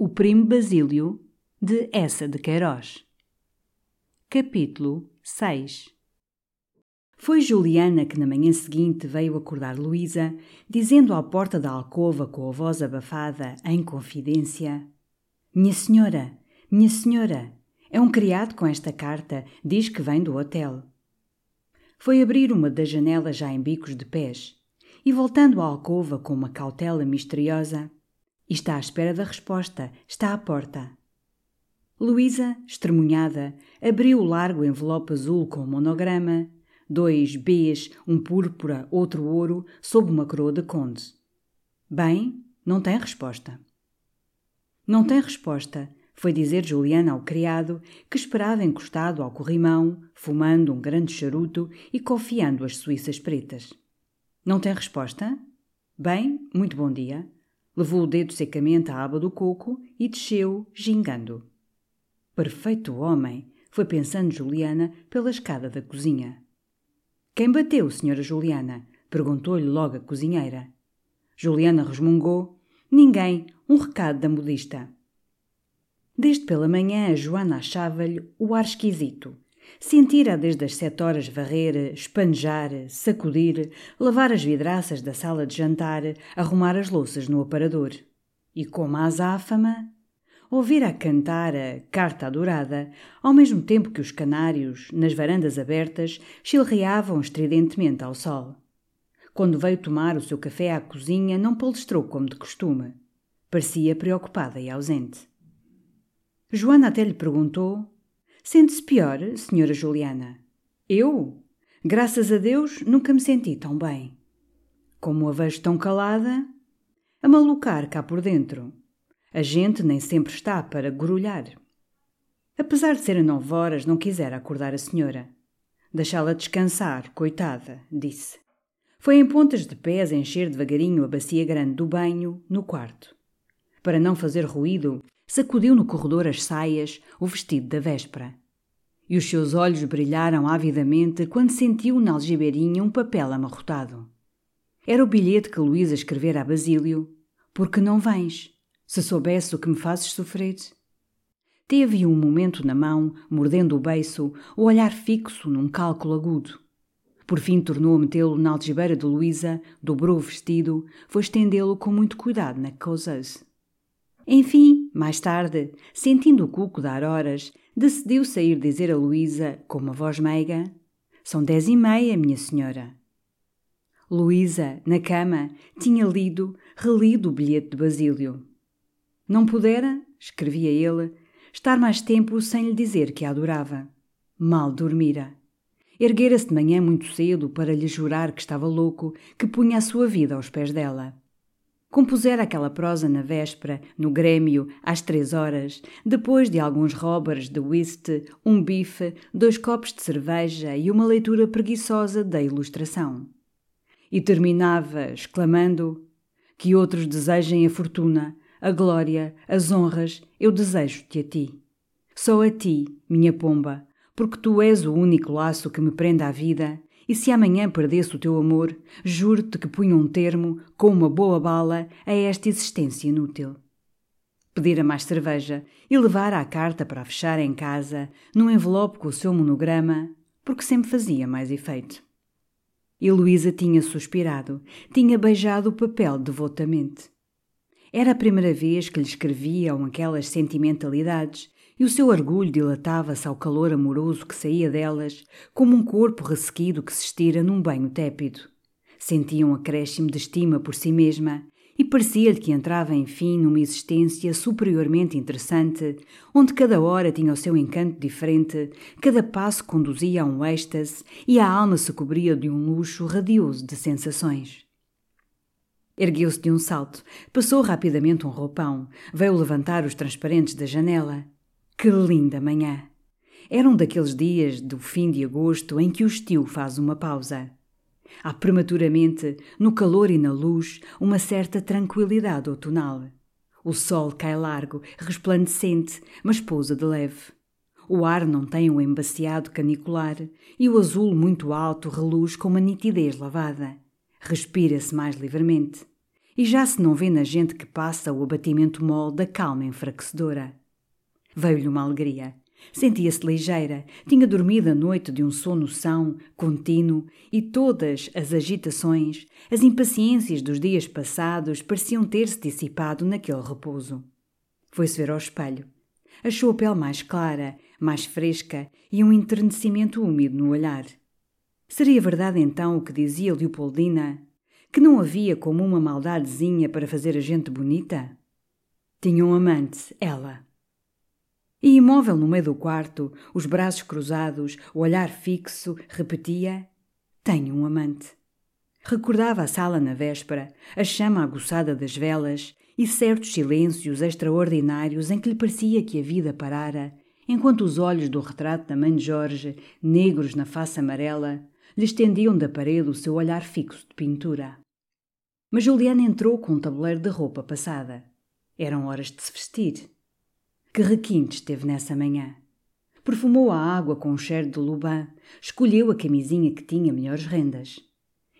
O Primo Basílio, de Essa de Queiroz. Capítulo 6 Foi Juliana que na manhã seguinte veio acordar Luísa, dizendo à porta da alcova com a voz abafada, em confidência: Minha senhora, minha senhora, é um criado com esta carta, diz que vem do hotel. Foi abrir uma das janelas já em bicos de pés e, voltando à alcova com uma cautela misteriosa, e está à espera da resposta, está à porta. Luísa, estremunhada, abriu o largo envelope azul com monograma, dois Bs, um púrpura, outro ouro, sob uma coroa de conde. Bem, não tem resposta. Não tem resposta, foi dizer Juliana ao criado, que esperava encostado ao corrimão, fumando um grande charuto e confiando as suíças pretas. Não tem resposta? Bem, muito bom dia. Levou o dedo secamente à aba do coco e desceu, gingando. Perfeito homem, foi pensando Juliana pela escada da cozinha. Quem bateu, senhora Juliana? perguntou-lhe logo a cozinheira. Juliana resmungou. Ninguém, um recado da modista. Desde pela manhã a Joana achava-lhe o ar esquisito. Sentira desde as sete horas varrer, espanejar, sacudir, lavar as vidraças da sala de jantar, arrumar as louças no aparador. E como a azáfama, ouvira cantar a carta adorada, ao mesmo tempo que os canários, nas varandas abertas, chilreavam estridentemente ao sol. Quando veio tomar o seu café à cozinha, não palestrou como de costume. Parecia preocupada e ausente. Joana até lhe perguntou Sente-se pior, senhora Juliana? Eu? Graças a Deus, nunca me senti tão bem. Como a vejo tão calada, a malucar cá por dentro. A gente nem sempre está para gorulhar. Apesar de serem nove horas, não quisera acordar a senhora. Deixá-la descansar, coitada, disse. Foi em pontas de pés encher devagarinho a bacia grande do banho, no quarto. Para não fazer ruído, sacudiu no corredor as saias, o vestido da véspera. E os seus olhos brilharam avidamente quando sentiu na algibeirinha um papel amarrotado. Era o bilhete que Luísa escrevera a Basílio. Por que não vens? Se soubesse o que me fazes sofrer. Teve um momento na mão, mordendo o beiço, o olhar fixo num cálculo agudo. Por fim tornou a metê-lo na algibeira de Luísa, dobrou o vestido, foi estendê-lo com muito cuidado na causeuse. Enfim, mais tarde, sentindo o cuco dar horas, decidiu sair dizer a Luísa, com uma voz meiga: São dez e meia, minha senhora. Luísa, na cama, tinha lido, relido o bilhete de Basílio. Não pudera, escrevia ele, estar mais tempo sem lhe dizer que a adorava. Mal dormira. Erguera-se de manhã muito cedo para lhe jurar que estava louco, que punha a sua vida aos pés dela. Compusera aquela prosa na véspera, no Grêmio, às três horas, depois de alguns robbers de whist, um bife, dois copos de cerveja e uma leitura preguiçosa da ilustração. E terminava exclamando: Que outros desejem a fortuna, a glória, as honras, eu desejo-te a ti. Só a ti, minha pomba, porque tu és o único laço que me prende à vida e se amanhã perdesse o teu amor, juro-te que punha um termo, com uma boa bala, a esta existência inútil. Pedira mais cerveja e levara a carta para fechar em casa, num envelope com o seu monograma, porque sempre fazia mais efeito. E Luísa tinha suspirado, tinha beijado o papel devotamente. Era a primeira vez que lhe escreviam aquelas sentimentalidades e o seu orgulho dilatava-se ao calor amoroso que saía delas, como um corpo ressequido que se estira num banho tépido. Sentia um acréscimo de estima por si mesma e parecia-lhe que entrava, enfim, numa existência superiormente interessante, onde cada hora tinha o seu encanto diferente, cada passo conduzia a um êxtase e a alma se cobria de um luxo radioso de sensações. Ergueu-se de um salto, passou rapidamente um roupão, veio levantar os transparentes da janela. Que linda manhã! Era um daqueles dias do fim de agosto em que o estio faz uma pausa. Há prematuramente, no calor e na luz, uma certa tranquilidade outonal. O sol cai largo, resplandecente, mas pousa de leve. O ar não tem um embaciado canicular e o azul muito alto reluz com uma nitidez lavada. Respira-se mais livremente. E já se não vê na gente que passa o abatimento mole da calma enfraquecedora. Veio-lhe uma alegria. Sentia-se ligeira, tinha dormido a noite de um sono são, contínuo, e todas as agitações, as impaciências dos dias passados pareciam ter-se dissipado naquele repouso. Foi-se ver ao espelho. Achou a pele mais clara, mais fresca e um enternecimento úmido no olhar. Seria verdade então o que dizia Leopoldina? Que não havia como uma maldadezinha para fazer a gente bonita? Tinha um amante, ela. E imóvel no meio do quarto, os braços cruzados, o olhar fixo, repetia: Tenho um amante. Recordava a sala na véspera, a chama aguçada das velas e certos silêncios extraordinários em que lhe parecia que a vida parara, enquanto os olhos do retrato da mãe de Jorge, negros na face amarela, lhe estendiam da parede o seu olhar fixo de pintura. Mas Juliana entrou com um tabuleiro de roupa passada. Eram horas de se vestir. Que requintes teve nessa manhã. Perfumou a água com um cheiro de luban, escolheu a camisinha que tinha melhores rendas.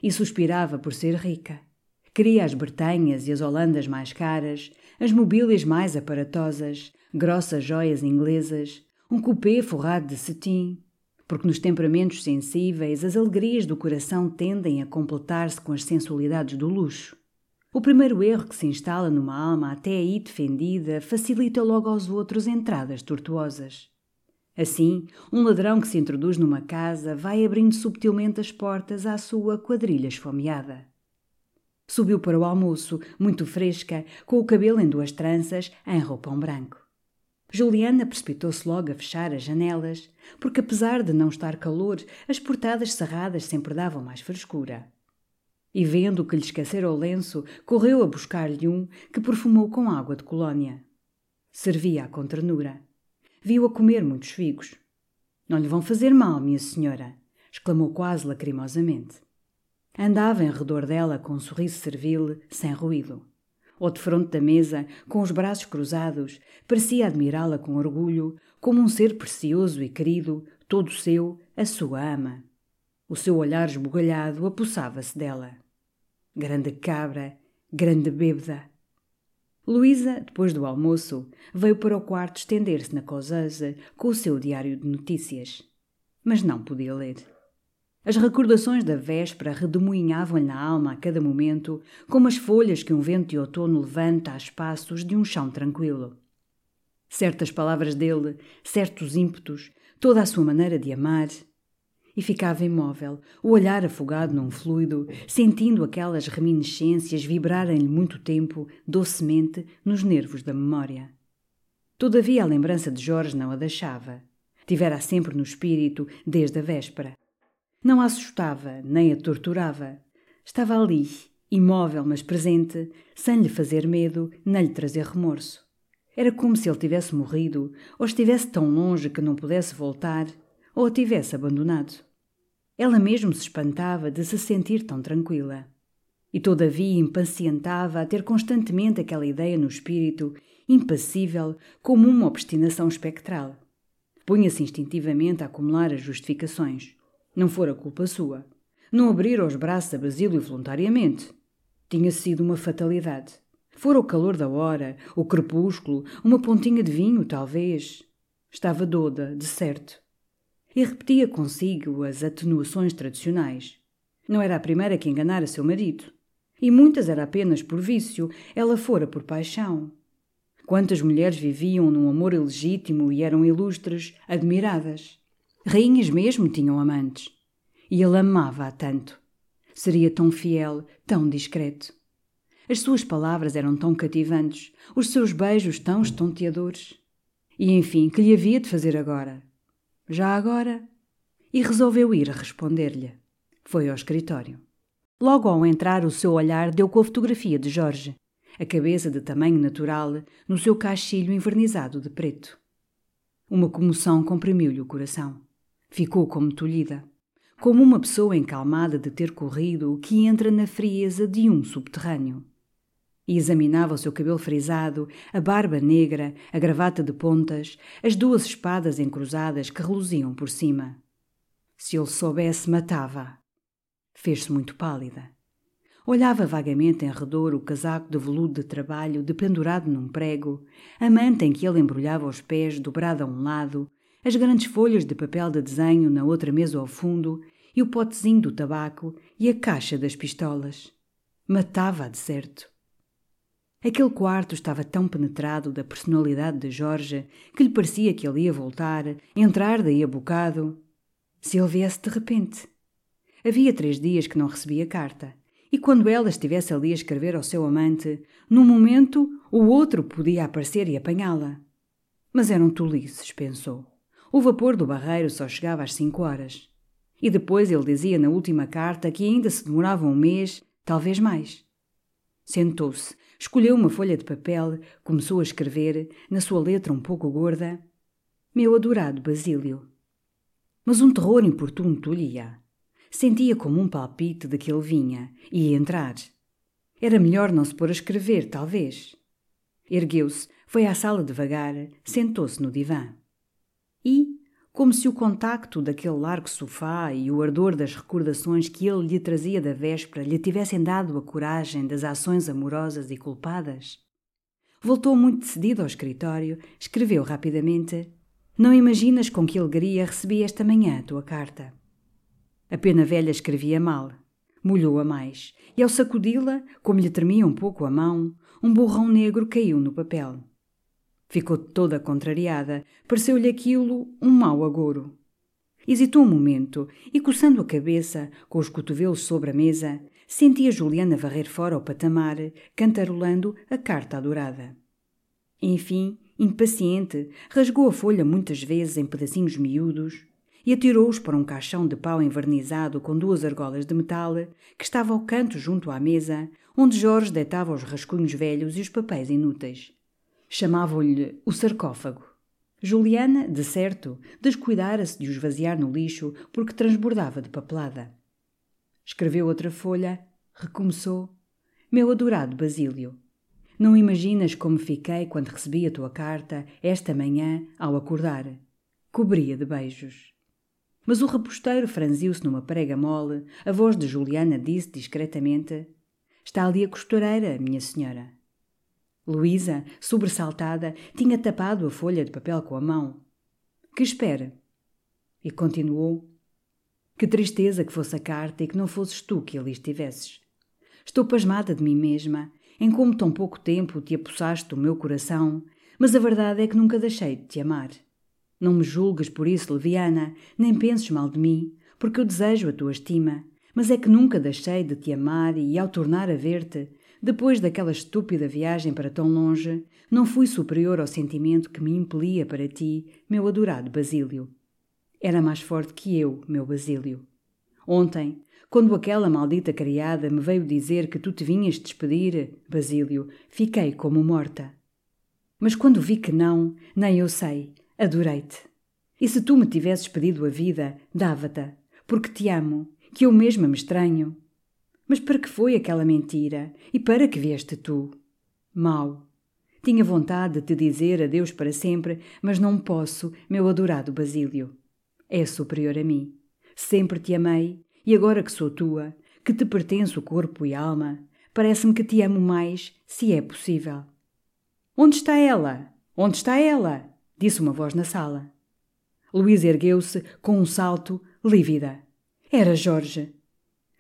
E suspirava por ser rica. Queria as bertanhas e as holandas mais caras, as mobílias mais aparatosas, grossas joias inglesas, um coupé forrado de cetim, porque nos temperamentos sensíveis as alegrias do coração tendem a completar-se com as sensualidades do luxo. O primeiro erro que se instala numa alma até aí defendida facilita logo aos outros entradas tortuosas. Assim, um ladrão que se introduz numa casa vai abrindo subtilmente as portas à sua quadrilha esfomeada. Subiu para o almoço, muito fresca, com o cabelo em duas tranças, em roupão branco. Juliana precipitou-se logo a fechar as janelas, porque apesar de não estar calor, as portadas cerradas sempre davam mais frescura e vendo que lhe esquecera o lenço, correu a buscar-lhe um que perfumou com água de colónia. Servia-a com ternura. Viu-a comer muitos figos. Não lhe vão fazer mal, minha senhora, exclamou quase lacrimosamente. Andava em redor dela com um sorriso servil, sem ruído. Ou de fronte da mesa, com os braços cruzados, parecia admirá-la com orgulho, como um ser precioso e querido, todo seu, a sua ama. O seu olhar esbugalhado apossava-se dela. Grande cabra, grande bêbeda. Luísa, depois do almoço, veio para o quarto estender-se na causeuse com o seu diário de notícias. Mas não podia ler. As recordações da véspera redemoinhavam-lhe na alma a cada momento, como as folhas que um vento de outono levanta a espaços de um chão tranquilo. Certas palavras dele, certos ímpetos, toda a sua maneira de amar, e ficava imóvel, o olhar afogado num fluido, sentindo aquelas reminiscências vibrarem-lhe muito tempo, docemente, nos nervos da memória. Todavia a lembrança de Jorge não a deixava. Tivera-a sempre no espírito desde a véspera. Não a assustava, nem a torturava. Estava ali, imóvel mas presente, sem lhe fazer medo, nem lhe trazer remorso. Era como se ele tivesse morrido, ou estivesse tão longe que não pudesse voltar, ou a tivesse abandonado. Ela mesmo se espantava de se sentir tão tranquila. E todavia impacientava a ter constantemente aquela ideia no espírito, impassível, como uma obstinação espectral. Punha-se instintivamente a acumular as justificações. Não fora culpa sua. Não abrir os braços a Basílio voluntariamente. Tinha sido uma fatalidade. Fora o calor da hora, o crepúsculo, uma pontinha de vinho, talvez. Estava doda, de certo e repetia consigo as atenuações tradicionais. Não era a primeira que enganara seu marido. E muitas era apenas por vício, ela fora por paixão. Quantas mulheres viviam num amor ilegítimo e eram ilustres, admiradas. Rainhas mesmo tinham amantes. E ele amava-a tanto. Seria tão fiel, tão discreto. As suas palavras eram tão cativantes, os seus beijos tão estonteadores. E enfim, que lhe havia de fazer agora? Já agora? E resolveu ir responder-lhe. Foi ao escritório. Logo ao entrar, o seu olhar deu com a fotografia de Jorge, a cabeça de tamanho natural, no seu cachilho envernizado de preto. Uma comoção comprimiu-lhe o coração. Ficou como tolhida, como uma pessoa encalmada de ter corrido que entra na frieza de um subterrâneo. E examinava o seu cabelo frisado, a barba negra, a gravata de pontas, as duas espadas encruzadas que reluziam por cima. Se ele soubesse, matava Fez-se muito pálida. Olhava vagamente em redor o casaco de veludo de trabalho dependurado num prego, a manta em que ele embrulhava os pés dobrada a um lado, as grandes folhas de papel de desenho na outra mesa ao fundo e o potezinho do tabaco e a caixa das pistolas. Matava-a de certo. Aquele quarto estava tão penetrado da personalidade de Jorge que lhe parecia que ele ia voltar, entrar daí a bocado. Se ele viesse de repente. Havia três dias que não recebia carta. E quando ela estivesse ali a escrever ao seu amante, num momento o outro podia aparecer e apanhá-la. Mas eram tolices, pensou. O vapor do barreiro só chegava às cinco horas. E depois ele dizia na última carta que ainda se demorava um mês, talvez mais. Sentou-se, escolheu uma folha de papel, começou a escrever, na sua letra um pouco gorda: Meu adorado Basílio. Mas um terror importuno tolhia. Sentia como um palpite de que ele vinha, ia entrar. Era melhor não se pôr a escrever, talvez. Ergueu-se, foi à sala devagar, sentou-se no divã. E, como se o contacto daquele largo sofá e o ardor das recordações que ele lhe trazia da véspera lhe tivessem dado a coragem das ações amorosas e culpadas, voltou muito decidido ao escritório, escreveu rapidamente: Não imaginas com que alegria recebi esta manhã a tua carta. A pena velha escrevia mal. Molhou-a mais, e ao sacudi-la, como lhe tremia um pouco a mão, um borrão negro caiu no papel. Ficou toda contrariada, pareceu-lhe aquilo um mau agouro. Hesitou um momento e, coçando a cabeça, com os cotovelos sobre a mesa, sentia Juliana varrer fora ao patamar, cantarolando a carta adorada. Enfim, impaciente, rasgou a folha muitas vezes em pedacinhos miúdos, e atirou-os para um caixão de pau envernizado com duas argolas de metal que estava ao canto junto à mesa, onde Jorge deitava os rascunhos velhos e os papéis inúteis. Chamavam-lhe o sarcófago. Juliana, de certo, descuidara-se de os vaziar no lixo porque transbordava de papelada. Escreveu outra folha, recomeçou. Meu adorado Basílio, não imaginas como fiquei quando recebi a tua carta, esta manhã, ao acordar. Cobria de beijos. Mas o reposteiro franziu-se numa prega mole. A voz de Juliana disse discretamente: Está ali a costureira, minha senhora. Luísa, sobressaltada, tinha tapado a folha de papel com a mão. Que espera? E continuou: Que tristeza que fosse a carta e que não fosses tu que ali estivesses. Estou pasmada de mim mesma, em como tão pouco tempo te apossaste do meu coração, mas a verdade é que nunca deixei de te amar. Não me julgues por isso, Leviana, nem penses mal de mim, porque eu desejo a tua estima, mas é que nunca deixei de te amar e, ao tornar a ver-te, depois daquela estúpida viagem para tão longe, não fui superior ao sentimento que me impelia para ti, meu adorado Basílio. Era mais forte que eu, meu Basílio. Ontem, quando aquela maldita criada me veio dizer que tu te vinhas despedir, Basílio, fiquei como morta. Mas quando vi que não, nem eu sei, Adorei-te. E se tu me tivesses pedido a vida, dava-te, porque te amo, que eu mesma me estranho. Mas para que foi aquela mentira? E para que vieste tu? Mau. Tinha vontade de te dizer adeus para sempre, mas não posso, meu adorado Basílio. É superior a mim. Sempre te amei, e agora que sou tua, que te pertenço corpo e alma, parece-me que te amo mais, se é possível. Onde está ela? Onde está ela? disse uma voz na sala. Luísa ergueu-se com um salto, lívida. Era Jorge.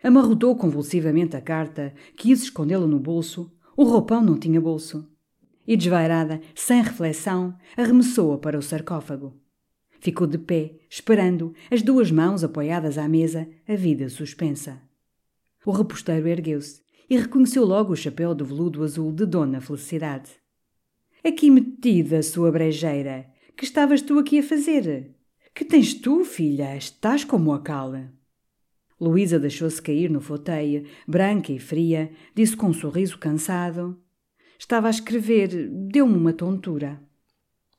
Amarrotou convulsivamente a carta, quis escondê-la no bolso. O roupão não tinha bolso. E desvairada, sem reflexão, arremessou-a para o sarcófago. Ficou de pé, esperando, as duas mãos apoiadas à mesa, a vida suspensa. O reposteiro ergueu-se e reconheceu logo o chapéu de veludo azul de Dona Felicidade. Aqui metida, sua brejeira, que estavas tu aqui a fazer? Que tens tu, filha? Estás como a cala. Luísa deixou-se cair no foteio, branca e fria, disse com um sorriso cansado. Estava a escrever, deu-me uma tontura.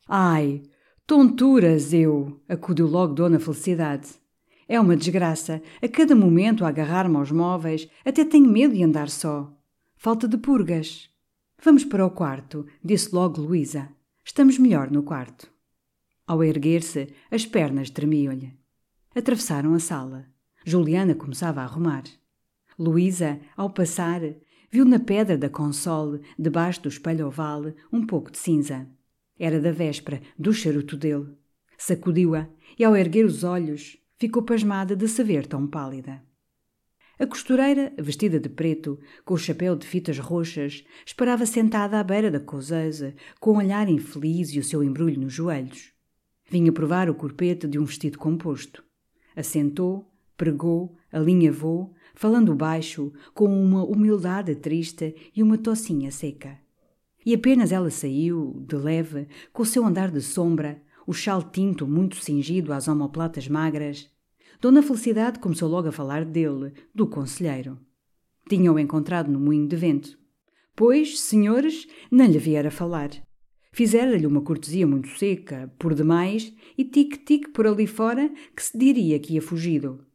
Ai, tonturas eu! acudiu logo Dona Felicidade. É uma desgraça. A cada momento agarrar-me aos móveis, até tenho medo de andar só. Falta de purgas. Vamos para o quarto, disse logo Luísa. Estamos melhor no quarto. Ao erguer-se, as pernas tremiam-lhe. Atravessaram a sala. Juliana começava a arrumar. Luísa, ao passar, viu na pedra da console, debaixo do espelho oval, um pouco de cinza. Era da véspera, do charuto dele. Sacudiu-a e, ao erguer os olhos, ficou pasmada de se ver tão pálida. A costureira, vestida de preto, com o chapéu de fitas roxas, esperava sentada à beira da causeuse, com um olhar infeliz e o seu embrulho nos joelhos. Vinha provar o corpete de um vestido composto. Assentou, pregou, alinhavou, falando baixo, com uma humildade triste e uma tocinha seca. E apenas ela saiu, de leve, com o seu andar de sombra, o chal tinto muito cingido às omoplatas magras, Dona Felicidade começou logo a falar dele, do conselheiro. Tinham-o encontrado no moinho de vento. Pois, senhores, não lhe viera falar. Fizera-lhe uma cortesia muito seca, por demais, e tic-tic por ali fora, que se diria que ia fugido.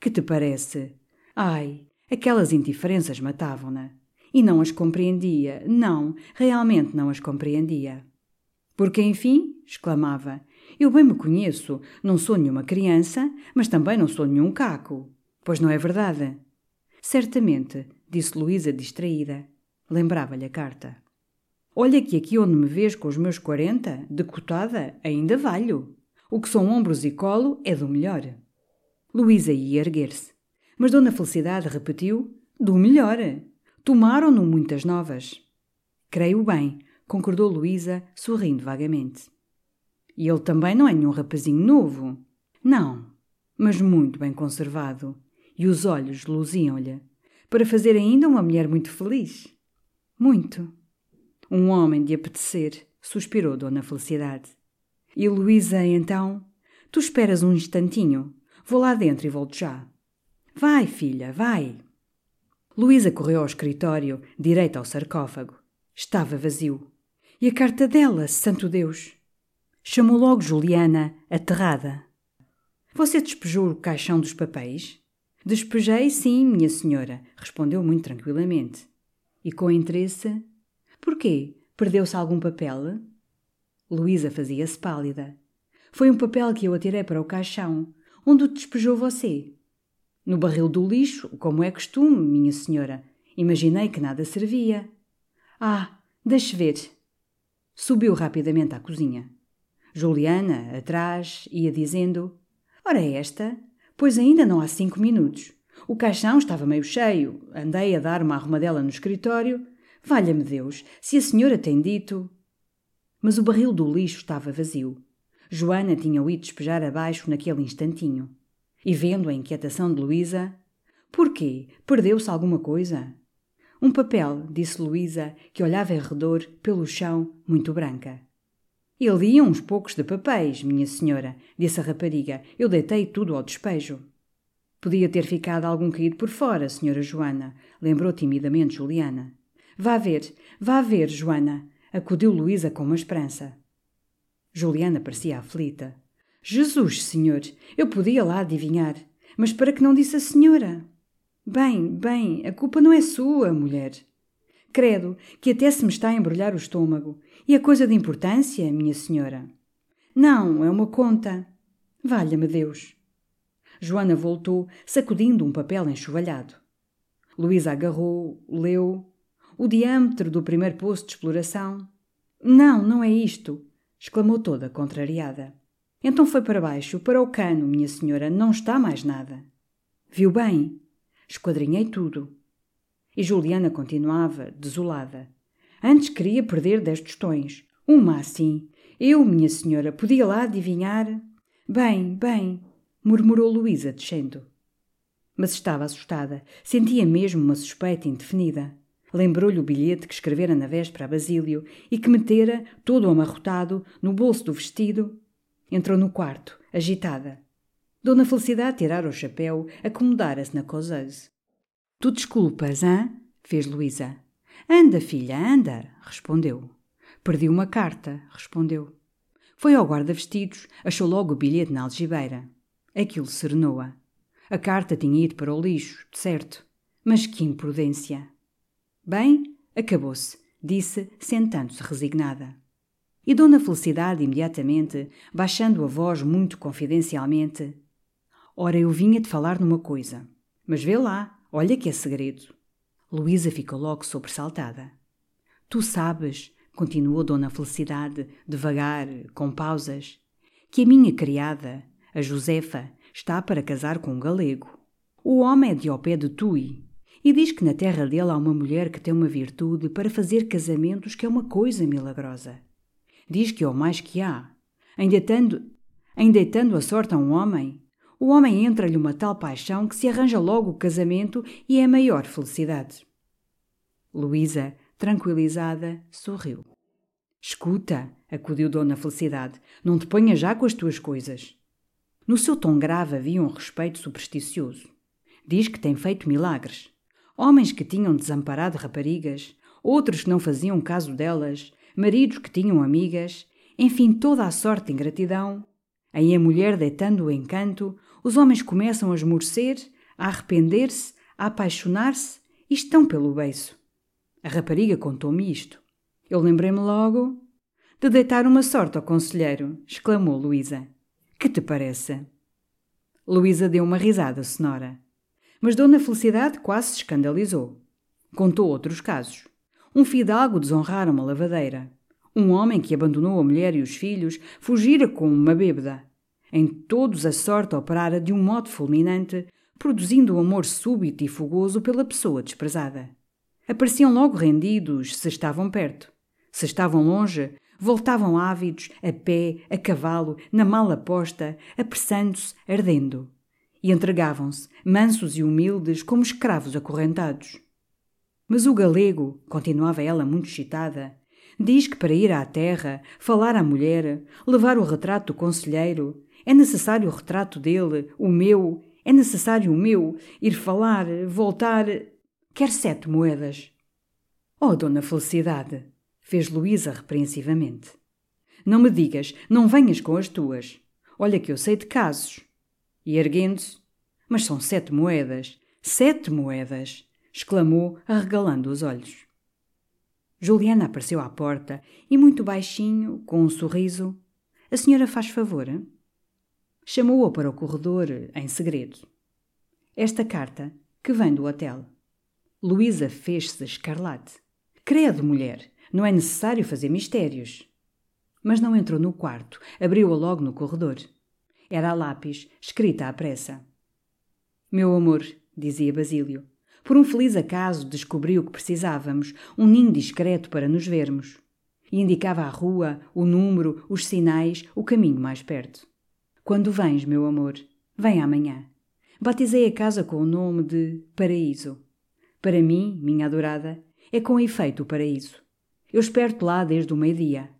Que te parece? Ai, aquelas indiferenças matavam-na. E não as compreendia, não, realmente não as compreendia. Porque, enfim, exclamava, eu bem me conheço, não sou nenhuma criança, mas também não sou nenhum caco. Pois não é verdade? Certamente, disse Luísa distraída. Lembrava-lhe a carta. Olha que aqui onde me vês com os meus quarenta, decotada, ainda valho. O que são ombros e colo é do melhor. Luísa ia erguer-se. Mas Dona Felicidade repetiu: Do melhor. Tomaram-no muitas novas. Creio bem, concordou Luísa, sorrindo vagamente. E ele também não é nenhum rapazinho novo. Não, mas muito bem conservado. E os olhos luziam-lhe. Para fazer ainda uma mulher muito feliz. Muito. Um homem de apetecer, suspirou Dona Felicidade. E Luísa, então? Tu esperas um instantinho. Vou lá dentro e volto já. Vai, filha, vai. Luísa correu ao escritório, direito ao sarcófago. Estava vazio. E a carta dela, santo Deus! Chamou logo Juliana, aterrada. Você despejou o caixão dos papéis? Despejei, sim, minha senhora, respondeu muito tranquilamente. E com interesse: Porquê? Perdeu-se algum papel? Luísa fazia-se pálida. Foi um papel que eu atirei para o caixão. Onde o despejou você? No barril do lixo, como é costume, minha senhora. Imaginei que nada servia. Ah, deixe ver. Subiu rapidamente à cozinha. Juliana, atrás, ia dizendo: Ora, é esta? Pois ainda não há cinco minutos. O caixão estava meio cheio. Andei a dar uma arrumadela no escritório. Valha-me Deus, se a senhora tem dito. Mas o barril do lixo estava vazio. Joana tinha-o ido despejar abaixo naquele instantinho. E vendo a inquietação de Luísa, Porquê? Perdeu-se alguma coisa? Um papel, disse Luísa, que olhava em redor, pelo chão, muito branca. Ele ia uns poucos de papéis, minha senhora, disse a rapariga. Eu deitei tudo ao despejo. Podia ter ficado algum caído por fora, senhora Joana, lembrou timidamente Juliana. Vá ver, vá ver, Joana, acudiu Luísa com uma esperança. Juliana parecia aflita. Jesus, senhor, eu podia lá adivinhar. Mas para que não disse a senhora? Bem, bem, a culpa não é sua, mulher. Credo que até se me está a embrulhar o estômago. E a coisa de importância, minha senhora? Não, é uma conta. Valha-me Deus. Joana voltou, sacudindo um papel enxovalhado. Luísa agarrou, leu. O diâmetro do primeiro poço de exploração. Não, não é isto, exclamou toda contrariada. Então foi para baixo, para o cano, minha senhora, não está mais nada. Viu bem? esquadrinhei tudo. E Juliana continuava, desolada. Antes queria perder dez tostões. Uma assim. Eu, minha senhora, podia lá adivinhar? Bem, bem, murmurou Luísa, descendo. Mas estava assustada. Sentia mesmo uma suspeita indefinida. Lembrou-lhe o bilhete que escrevera na véspera a Basílio e que metera, todo amarrotado, no bolso do vestido. Entrou no quarto, agitada. Dona Felicidade tirara o chapéu, acomodara-se na causeuse. Tu desculpas, hã? fez Luísa. Anda, filha, anda, respondeu. Perdi uma carta, respondeu. Foi ao guarda-vestidos, achou logo o bilhete na algibeira. Aquilo serenou-a. A carta tinha ido para o lixo, de certo. Mas que imprudência! Bem, acabou-se, disse, sentando-se resignada. E Dona Felicidade, imediatamente, baixando a voz muito confidencialmente: Ora, eu vinha-te falar numa coisa. Mas vê lá, olha que é segredo. Luísa ficou logo sobressaltada. Tu sabes, continuou Dona Felicidade, devagar, com pausas, que a minha criada, a Josefa, está para casar com um galego. O homem é de ao pé de Tui, e diz que na terra dele há uma mulher que tem uma virtude para fazer casamentos que é uma coisa milagrosa. Diz que é o mais que há. Em deitando, a sorte a um homem, o homem entra-lhe uma tal paixão que se arranja logo o casamento e é a maior felicidade. Luísa, tranquilizada, sorriu. Escuta, acudiu Dona Felicidade, não te ponhas já com as tuas coisas. No seu tom grave havia um respeito supersticioso. Diz que tem feito milagres. Homens que tinham desamparado raparigas, outros que não faziam caso delas, maridos que tinham amigas, enfim, toda a sorte de ingratidão. Aí a mulher deitando o encanto, os homens começam a esmorecer, a arrepender-se, a apaixonar-se e estão pelo beiço. A rapariga contou-me isto. Eu lembrei-me logo de deitar uma sorte ao conselheiro, exclamou Luísa. Que te parece? Luísa deu uma risada sonora. Mas Dona Felicidade quase se escandalizou. Contou outros casos. Um fidalgo desonrara uma lavadeira. Um homem que abandonou a mulher e os filhos fugira com uma bêbada. Em todos a sorte operara de um modo fulminante, produzindo um amor súbito e fogoso pela pessoa desprezada. Apareciam logo rendidos se estavam perto. Se estavam longe, voltavam ávidos, a pé, a cavalo, na mala posta, apressando-se, ardendo e entregavam-se, mansos e humildes, como escravos acorrentados. Mas o galego, continuava ela muito excitada, diz que para ir à terra, falar à mulher, levar o retrato do conselheiro, é necessário o retrato dele, o meu, é necessário o meu, ir falar, voltar. Quer sete moedas. Oh, dona Felicidade! fez Luísa repreensivamente. Não me digas, não venhas com as tuas. Olha que eu sei de casos. E erguendo-se, mas são sete moedas, sete moedas! exclamou, arregalando os olhos. Juliana apareceu à porta e, muito baixinho, com um sorriso, A senhora faz favor? Chamou-a para o corredor, em segredo. Esta carta, que vem do hotel. Luísa fez-se escarlate. Credo, mulher, não é necessário fazer mistérios. Mas não entrou no quarto, abriu-a logo no corredor. Era a lápis, escrita à pressa. Meu amor, dizia Basílio, por um feliz acaso descobri o que precisávamos, um ninho discreto para nos vermos. E indicava a rua, o número, os sinais, o caminho mais perto. Quando vens, meu amor? Vem amanhã. Batizei a casa com o nome de Paraíso. Para mim, minha adorada, é com efeito o paraíso. Eu espero-te lá desde o meio-dia.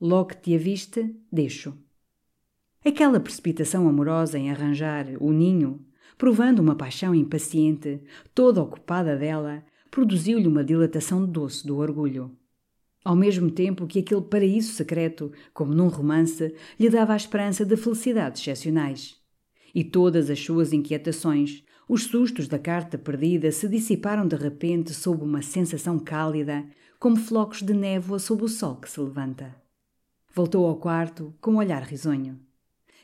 Logo que te a viste, deixo. Aquela precipitação amorosa em arranjar o ninho, provando uma paixão impaciente, toda ocupada dela, produziu-lhe uma dilatação doce do orgulho. Ao mesmo tempo que aquele paraíso secreto, como num romance, lhe dava a esperança de felicidades excepcionais. E todas as suas inquietações, os sustos da carta perdida se dissiparam de repente sob uma sensação cálida, como flocos de névoa sob o sol que se levanta. Voltou ao quarto com um olhar risonho.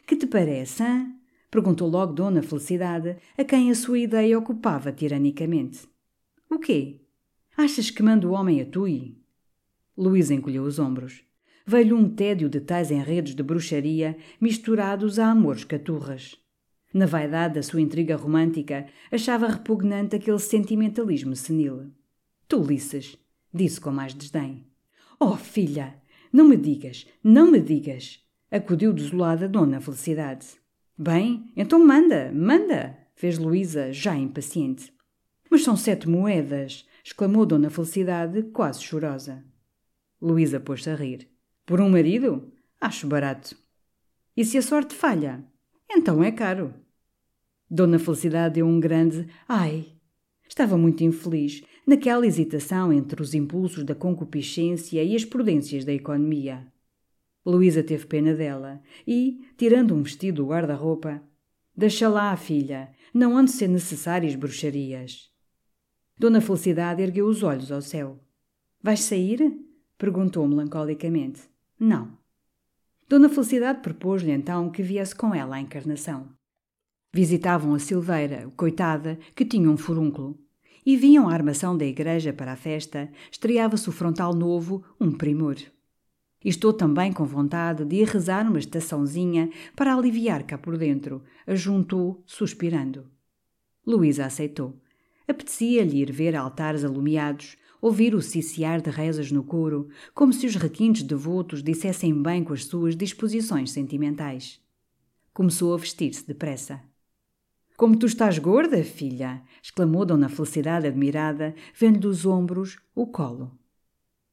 Que te parece, hein? Perguntou logo Dona Felicidade, a quem a sua ideia ocupava tiranicamente. O quê? Achas que mando o homem a tui? Luísa encolheu os ombros. Veio-lhe um tédio de tais enredos de bruxaria misturados a amores caturras. Na vaidade da sua intriga romântica, achava repugnante aquele sentimentalismo senil. Tolices, disse com mais desdém. Oh, filha, não me digas, não me digas, acudiu desolada Dona Felicidade. Bem, então manda, manda, fez Luísa, já impaciente. Mas são sete moedas, exclamou Dona Felicidade, quase chorosa. Luísa pôs-se a rir. Por um marido? Acho barato. E se a sorte falha? Então é caro. Dona Felicidade deu um grande ai. Estava muito infeliz, naquela hesitação entre os impulsos da concupiscência e as prudências da economia. Luísa teve pena dela e, tirando um vestido do guarda-roupa, deixa lá, filha, não hão de ser necessárias bruxarias. Dona Felicidade ergueu os olhos ao céu. Vais sair? perguntou melancolicamente. Não. Dona Felicidade propôs-lhe então que viesse com ela à encarnação. Visitavam a Silveira, coitada, que tinha um furúnculo. E viam a armação da igreja para a festa, estreava-se o frontal novo, um primor. E estou também com vontade de ir rezar uma estaçãozinha para aliviar cá por dentro, ajuntou, suspirando. Luísa aceitou. Apetecia-lhe ir ver altares alumiados, ouvir o ciciar de rezas no coro, como se os requintes devotos dissessem bem com as suas disposições sentimentais. Começou a vestir-se depressa. Como tu estás gorda, filha! exclamou Dona Felicidade admirada, vendo dos ombros o colo.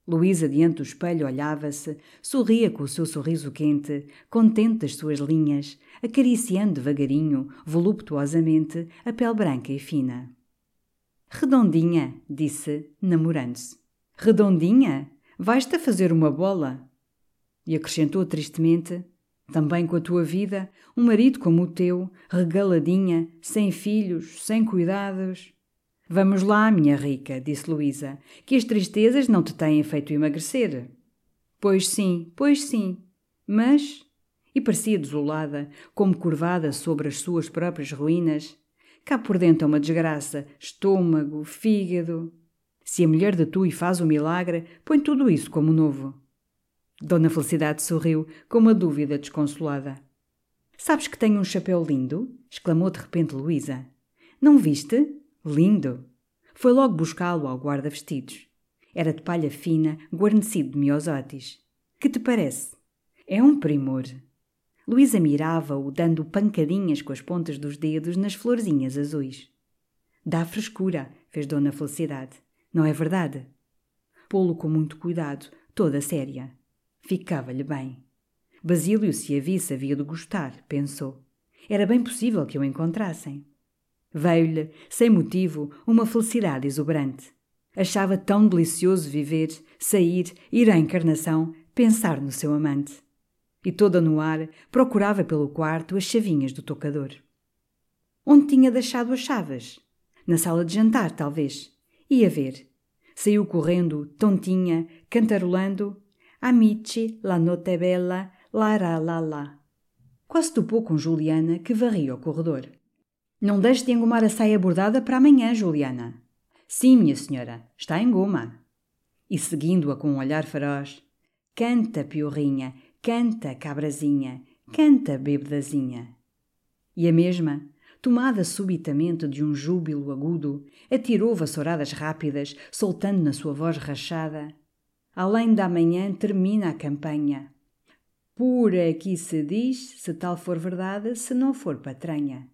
Luísa, diante do espelho, olhava-se, sorria com o seu sorriso quente, contente das suas linhas, acariciando devagarinho, voluptuosamente, a pele branca e fina. Redondinha, disse, namorando-se. Redondinha? Vais-te a fazer uma bola? E acrescentou tristemente: também com a tua vida, um marido como o teu, regaladinha, sem filhos, sem cuidados. Vamos lá, minha rica, disse Luísa, que as tristezas não te têm feito emagrecer. Pois sim, pois sim. Mas. E parecia desolada, como curvada sobre as suas próprias ruínas. Cá por dentro é uma desgraça, estômago, fígado. Se a mulher de tu e faz o milagre, põe tudo isso como novo. Dona Felicidade sorriu com uma dúvida desconsolada. Sabes que tenho um chapéu lindo? exclamou de repente Luísa. Não viste? Lindo! Foi logo buscá-lo ao guarda-vestidos. Era de palha fina, guarnecido de miosotis. Que te parece? É um primor. Luísa mirava-o, dando pancadinhas com as pontas dos dedos nas florzinhas azuis. Dá frescura, fez Dona Felicidade. Não é verdade? Pô-lo com muito cuidado, toda séria. Ficava-lhe bem. Basílio, se a visse, havia de gostar, pensou. Era bem possível que o encontrassem. Veio-lhe, sem motivo, uma felicidade exuberante. Achava tão delicioso viver, sair, ir à encarnação, pensar no seu amante. E toda no ar, procurava pelo quarto as chavinhas do tocador. Onde tinha deixado as chaves? Na sala de jantar, talvez. Ia ver. Saiu correndo, tontinha, cantarolando, Amici, la notte bella, la la la la. Quase topou com Juliana, que varria o corredor. Não deixe de engomar a saia bordada para amanhã, Juliana. Sim, minha senhora, está em goma. E seguindo-a com um olhar feroz, canta, piorrinha, canta, cabrazinha, canta, bebedazinha. E a mesma, tomada subitamente de um júbilo agudo, atirou vassouradas rápidas, soltando na sua voz rachada Além da manhã termina a campanha. Por aqui se diz, se tal for verdade, se não for patranha.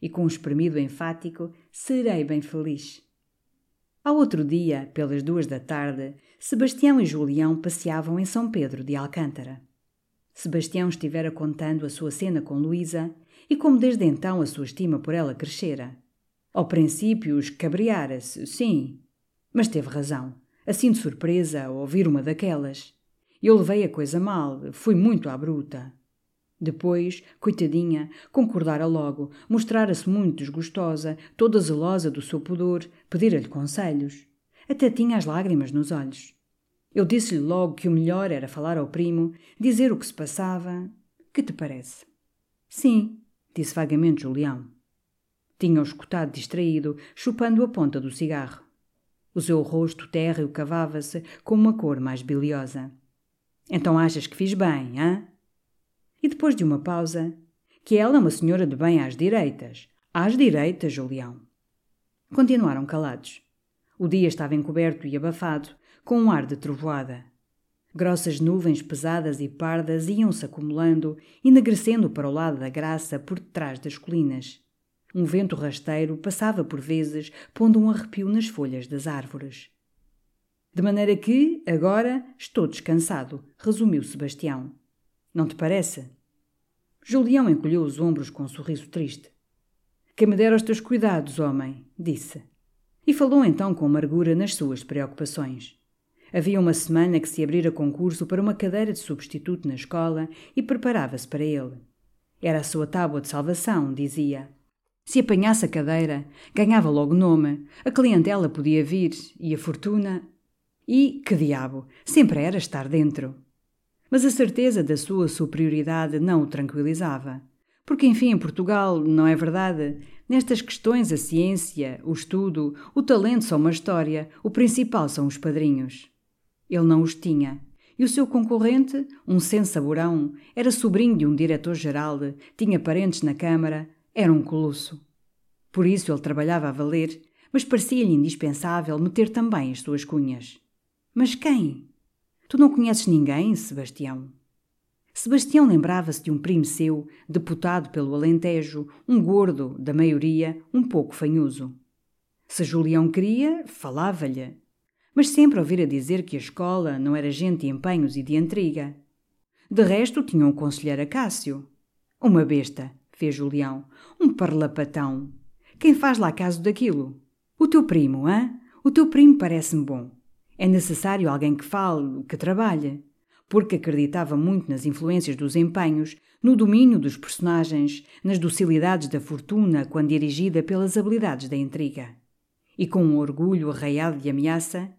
E com um espremido enfático, serei bem feliz. Ao outro dia, pelas duas da tarde, Sebastião e Julião passeavam em São Pedro de Alcântara. Sebastião estivera contando a sua cena com Luísa e como desde então a sua estima por ela crescera. Ao princípio escabriara-se, sim, mas teve razão assim de surpresa ao ouvir uma daquelas. Eu levei a coisa mal, fui muito à bruta. Depois, coitadinha, concordara logo, mostrara-se muito desgostosa, toda zelosa do seu pudor, pedira-lhe conselhos. Até tinha as lágrimas nos olhos. Eu disse-lhe logo que o melhor era falar ao primo, dizer o que se passava. Que te parece? Sim, disse vagamente Julião. Tinha-o escutado distraído, chupando a ponta do cigarro. O seu rosto térreo cavava-se com uma cor mais biliosa. Então achas que fiz bem, hã? E depois de uma pausa, Que ela é uma senhora de bem às direitas. Às direitas, Julião. Continuaram calados. O dia estava encoberto e abafado, com um ar de trovoada. Grossas nuvens pesadas e pardas iam-se acumulando, enegrecendo para o lado da graça por detrás das colinas. Um vento rasteiro passava por vezes, pondo um arrepio nas folhas das árvores. De maneira que, agora, estou descansado, resumiu Sebastião. Não te parece? Julião encolheu os ombros com um sorriso triste. Que me dera os teus cuidados, homem, disse. E falou então com amargura nas suas preocupações. Havia uma semana que se abrira concurso para uma cadeira de substituto na escola e preparava-se para ele. Era a sua tábua de salvação, dizia. Se apanhasse a cadeira, ganhava logo nome, a clientela podia vir e a fortuna. E, que diabo, sempre era estar dentro. Mas a certeza da sua superioridade não o tranquilizava. Porque, enfim, em Portugal, não é verdade? Nestas questões, a ciência, o estudo, o talento são uma história, o principal são os padrinhos. Ele não os tinha. E o seu concorrente, um sensaborão, era sobrinho de um diretor-geral, tinha parentes na Câmara, era um colosso. Por isso ele trabalhava a valer, mas parecia-lhe indispensável meter também as suas cunhas. Mas quem? Tu não conheces ninguém, Sebastião? Sebastião lembrava-se de um primo seu, deputado pelo Alentejo, um gordo, da maioria, um pouco fanhoso. Se Julião queria, falava-lhe. Mas sempre ouvira dizer que a escola não era gente de empenhos e de intriga. De resto, tinha um conselheiro Acácio. Uma besta, fez Julião. Um parlapatão. Quem faz lá caso daquilo? O teu primo, hã? O teu primo parece-me bom. É necessário alguém que fale, que trabalhe porque acreditava muito nas influências dos empenhos, no domínio dos personagens, nas docilidades da fortuna quando dirigida pelas habilidades da intriga. E com um orgulho arraiado de ameaça,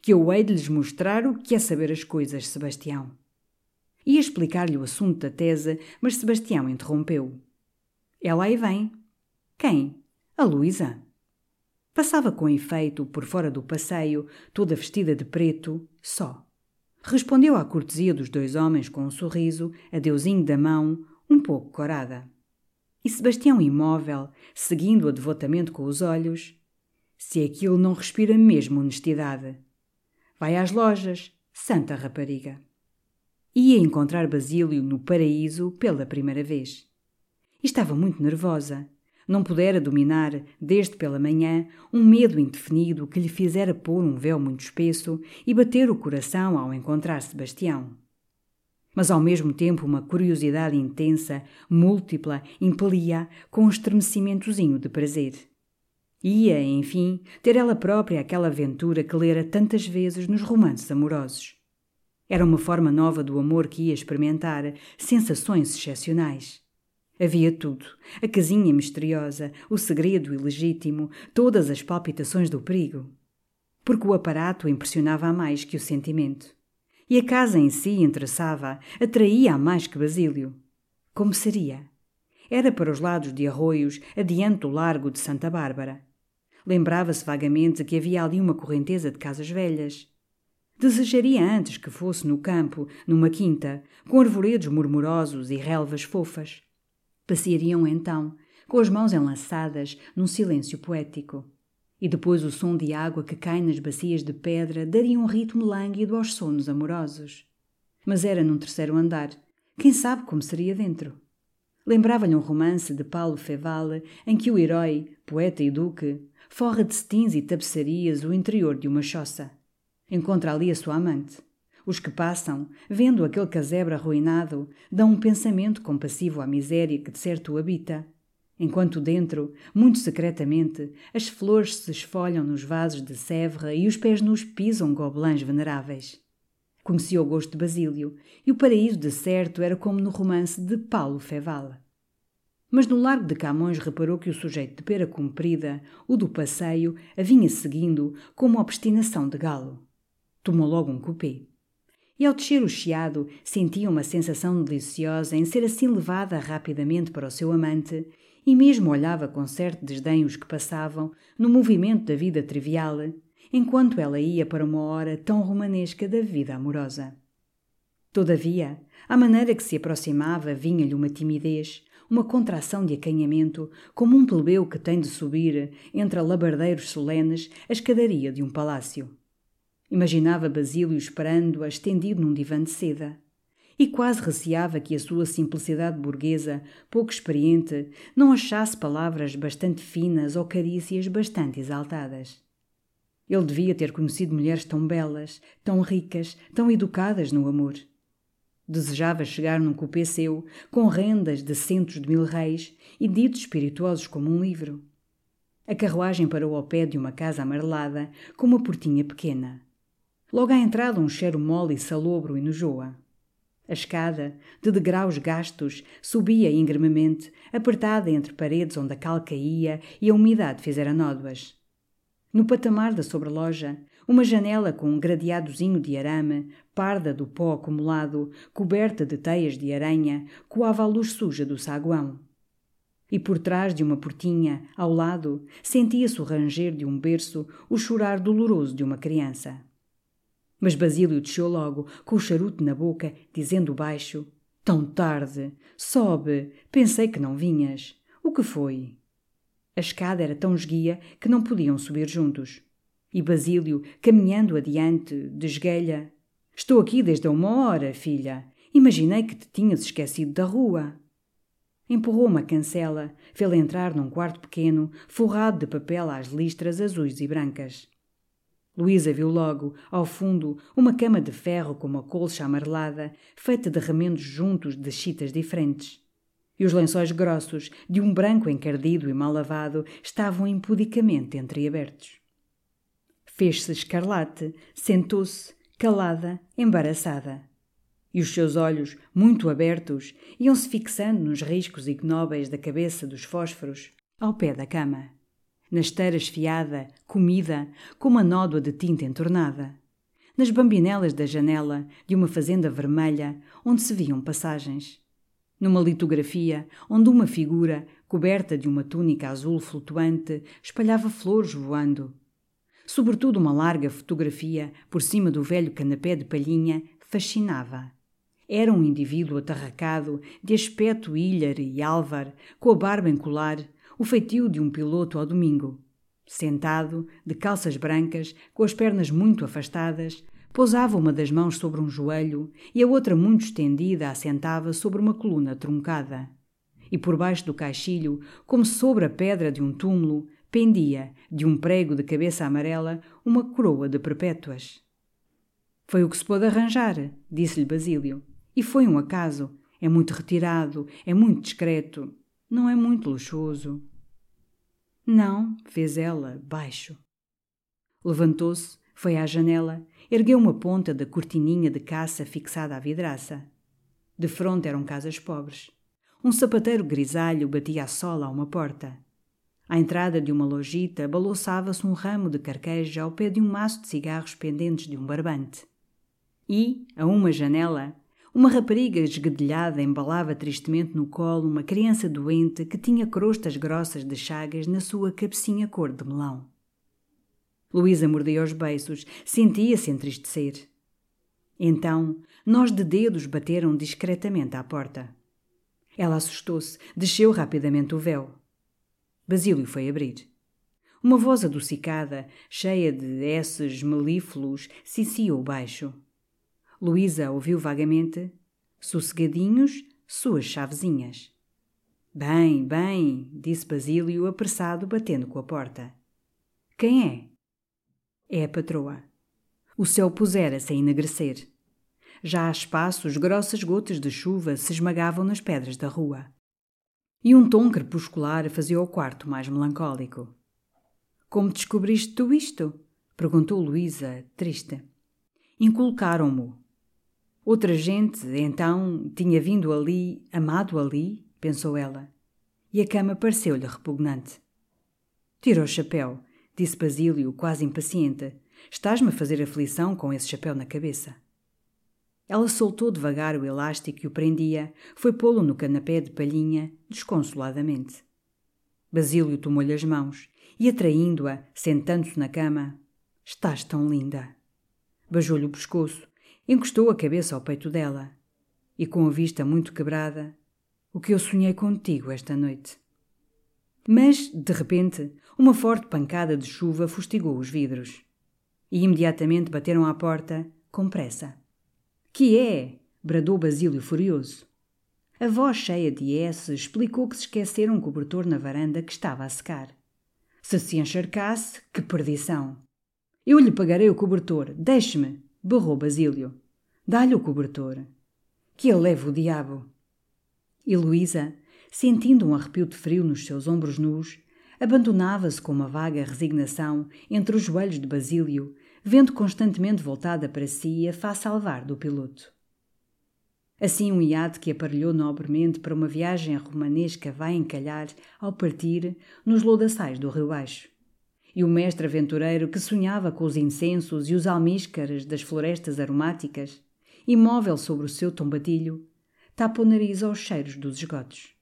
que eu hei de lhes mostrar o que é saber as coisas, Sebastião. Ia explicar-lhe o assunto da tese, mas Sebastião interrompeu. Ela aí vem. Quem? A Luísa. Passava com efeito por fora do passeio, toda vestida de preto, só. Respondeu à cortesia dos dois homens com um sorriso, adeusinho da mão, um pouco corada. E Sebastião imóvel, seguindo-a devotamente com os olhos. Se aquilo não respira mesmo honestidade. Vai às lojas, santa rapariga. Ia encontrar Basílio no paraíso pela primeira vez. estava muito nervosa. Não pudera dominar, desde pela manhã, um medo indefinido que lhe fizera pôr um véu muito espesso e bater o coração ao encontrar Sebastião. Mas ao mesmo tempo uma curiosidade intensa, múltipla, impelia com um estremecimentozinho de prazer. Ia, enfim, ter ela própria aquela aventura que lera tantas vezes nos romances amorosos. Era uma forma nova do amor que ia experimentar, sensações excepcionais. Havia tudo: a casinha misteriosa, o segredo ilegítimo, todas as palpitações do perigo. Porque o aparato impressionava a mais que o sentimento. E a casa em si interessava, atraía a mais que Basílio. Como seria? Era para os lados de arroios, adiante do largo de Santa Bárbara. Lembrava-se vagamente que havia ali uma correnteza de casas velhas. Desejaria antes que fosse no campo, numa quinta, com arvoredos murmurosos e relvas fofas. Passeariam então, com as mãos enlaçadas, num silêncio poético. E depois o som de água que cai nas bacias de pedra daria um ritmo lânguido aos sonos amorosos. Mas era num terceiro andar. Quem sabe como seria dentro? Lembrava-lhe um romance de Paulo Feval em que o herói, poeta e duque, forra de cetins e tapeçarias o interior de uma choça. Encontra ali a sua amante. Os que passam, vendo aquele casebre arruinado, dão um pensamento compassivo à miséria que de certo o habita. Enquanto dentro, muito secretamente, as flores se esfolham nos vasos de Sèvres e os pés nus pisam gobelins veneráveis. Conhecia o gosto de Basílio, e o paraíso de certo era como no romance de Paulo Feval. Mas no largo de Camões reparou que o sujeito de pera comprida, o do passeio, a vinha seguindo como obstinação de galo. Tomou logo um cupê e ao descer o chiado sentia uma sensação deliciosa em ser assim levada rapidamente para o seu amante e mesmo olhava com certo desdém os que passavam no movimento da vida trivial, enquanto ela ia para uma hora tão romanesca da vida amorosa. Todavia, à maneira que se aproximava vinha-lhe uma timidez, uma contração de acanhamento, como um plebeu que tem de subir, entre alabardeiros solenes, a escadaria de um palácio. Imaginava Basílio esperando-a estendido num divã de seda. E quase receava que a sua simplicidade burguesa, pouco experiente, não achasse palavras bastante finas ou carícias bastante exaltadas. Ele devia ter conhecido mulheres tão belas, tão ricas, tão educadas no amor. Desejava chegar num cupê seu, com rendas de centos de mil reis e ditos espirituosos como um livro. A carruagem parou ao pé de uma casa amarelada, com uma portinha pequena. Logo à entrada, um cheiro mole e salobro enojoa. A escada, de degraus gastos, subia ingrememente, apertada entre paredes onde a cal caía e a umidade fizera nódoas. No patamar da sobreloja, uma janela com um gradeadozinho de arame, parda do pó acumulado, coberta de teias de aranha, coava a luz suja do saguão. E por trás de uma portinha, ao lado, sentia-se o ranger de um berço, o chorar doloroso de uma criança. Mas Basílio desceu logo, com o charuto na boca, dizendo baixo: Tão tarde! Sobe! Pensei que não vinhas. O que foi? A escada era tão esguia que não podiam subir juntos. E Basílio, caminhando adiante, desguelha: Estou aqui desde uma hora, filha. Imaginei que te tinhas esquecido da rua. Empurrou uma cancela, fê-la entrar num quarto pequeno, forrado de papel às listras azuis e brancas. Luísa viu logo, ao fundo, uma cama de ferro com uma colcha amarelada, feita de remendos juntos de chitas diferentes. E os lençóis grossos, de um branco encardido e mal lavado, estavam impudicamente entreabertos. Fez-se escarlate, sentou-se, calada, embaraçada. E os seus olhos, muito abertos, iam-se fixando nos riscos ignóbeis da cabeça dos fósforos, ao pé da cama. Na esteira esfiada, comida, com uma nódoa de tinta entornada. Nas bambinelas da janela de uma fazenda vermelha, onde se viam passagens. Numa litografia, onde uma figura, coberta de uma túnica azul flutuante, espalhava flores voando sobretudo uma larga fotografia por cima do velho canapé de palhinha, fascinava. Era um indivíduo atarracado, de aspecto ílhar e álvar, com a barba em colar, o feitio de um piloto ao domingo. Sentado, de calças brancas, com as pernas muito afastadas, pousava uma das mãos sobre um joelho e a outra muito estendida assentava sobre uma coluna truncada. E por baixo do caixilho, como sobre a pedra de um túmulo, pendia, de um prego de cabeça amarela, uma coroa de perpétuas. Foi o que se pôde arranjar, disse-lhe Basílio. E foi um acaso. É muito retirado, é muito discreto, não é muito luxuoso. Não, fez ela, baixo. Levantou-se, foi à janela, ergueu uma ponta da cortininha de caça fixada à vidraça. De fronte eram casas pobres. Um sapateiro grisalho batia a sola a uma porta. À entrada de uma lojita balouçava-se um ramo de carqueja ao pé de um maço de cigarros pendentes de um barbante. E, a uma janela, uma rapariga esguedelhada embalava tristemente no colo uma criança doente que tinha crostas grossas de chagas na sua cabecinha cor de melão. Luísa mordia os beiços, sentia-se entristecer. Então, nós de dedos bateram discretamente à porta. Ela assustou-se, desceu rapidamente o véu. Basílio foi abrir. Uma voz adocicada, cheia de esses melífluos, ciciou baixo. Luísa ouviu vagamente. Sossegadinhos, suas chavezinhas. Bem, bem, disse Basílio, apressado, batendo com a porta. Quem é? É a patroa. O céu pusera-se a enegrecer. Já a espaços, grossas gotas de chuva se esmagavam nas pedras da rua e um tom crepuscular fazia o quarto mais melancólico. Como descobriste tu isto? perguntou Luísa, triste. Inculcaram-mo. Outra gente, então, tinha vindo ali, amado ali, pensou ela, e a cama pareceu-lhe repugnante. Tira o chapéu, disse Basílio, quase impaciente. Estás-me a fazer aflição com esse chapéu na cabeça. Ela soltou devagar o elástico que o prendia, foi pô-lo no canapé de palhinha, desconsoladamente. Basílio tomou-lhe as mãos e, atraindo-a, sentando-se na cama, Estás tão linda. Beijou-lhe o pescoço, encostou a cabeça ao peito dela e, com a vista muito quebrada, o que eu sonhei contigo esta noite. Mas, de repente, uma forte pancada de chuva fustigou os vidros. E imediatamente bateram à porta, com pressa. Que é? bradou Basílio furioso. A voz cheia de S explicou que se esqueceram um cobertor na varanda que estava a secar. Se se encharcasse, que perdição! Eu lhe pagarei o cobertor, deixe-me, berrou Basílio. Dá-lhe o cobertor. Que ele leve o diabo. E Luísa, sentindo um arrepio de frio nos seus ombros nus, abandonava-se com uma vaga resignação entre os joelhos de Basílio, vendo constantemente voltada para si a face alvar do piloto. Assim um iate que aparelhou nobremente para uma viagem romanesca vai encalhar, ao partir, nos lodaçais do Rio Baixo. E o mestre aventureiro que sonhava com os incensos e os almíscaras das florestas aromáticas, imóvel sobre o seu tombatilho, tapa o nariz aos cheiros dos esgotos.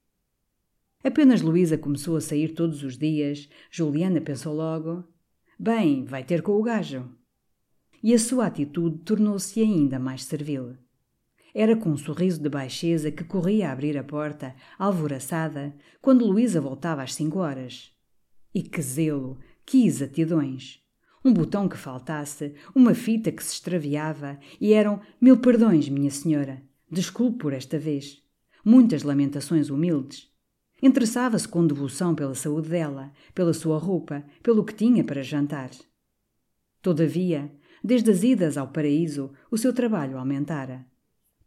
Apenas Luísa começou a sair todos os dias, Juliana pensou logo: bem, vai ter com o gajo. E a sua atitude tornou-se ainda mais servil. Era com um sorriso de baixeza que corria a abrir a porta, alvoraçada, quando Luísa voltava às cinco horas. E que zelo, que exatidões! Um botão que faltasse, uma fita que se extraviava, e eram mil perdões, minha senhora. Desculpe por esta vez. Muitas lamentações humildes. Interessava-se com devoção pela saúde dela, pela sua roupa, pelo que tinha para jantar. Todavia, desde as idas ao paraíso, o seu trabalho aumentara.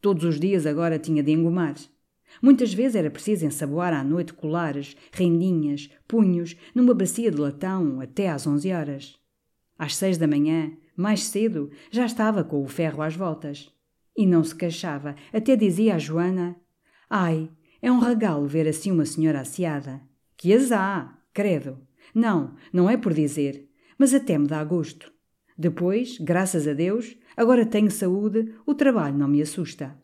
Todos os dias agora tinha de engomar. Muitas vezes era preciso ensaboar à noite colares, rendinhas, punhos, numa bacia de latão até às onze horas. Às seis da manhã, mais cedo, já estava com o ferro às voltas. E não se queixava, até dizia a Joana: Ai, é um regalo ver assim uma senhora asseada. Que as há, credo. Não, não é por dizer, mas até me dá gosto. Depois, graças a Deus, agora tenho saúde, o trabalho não me assusta.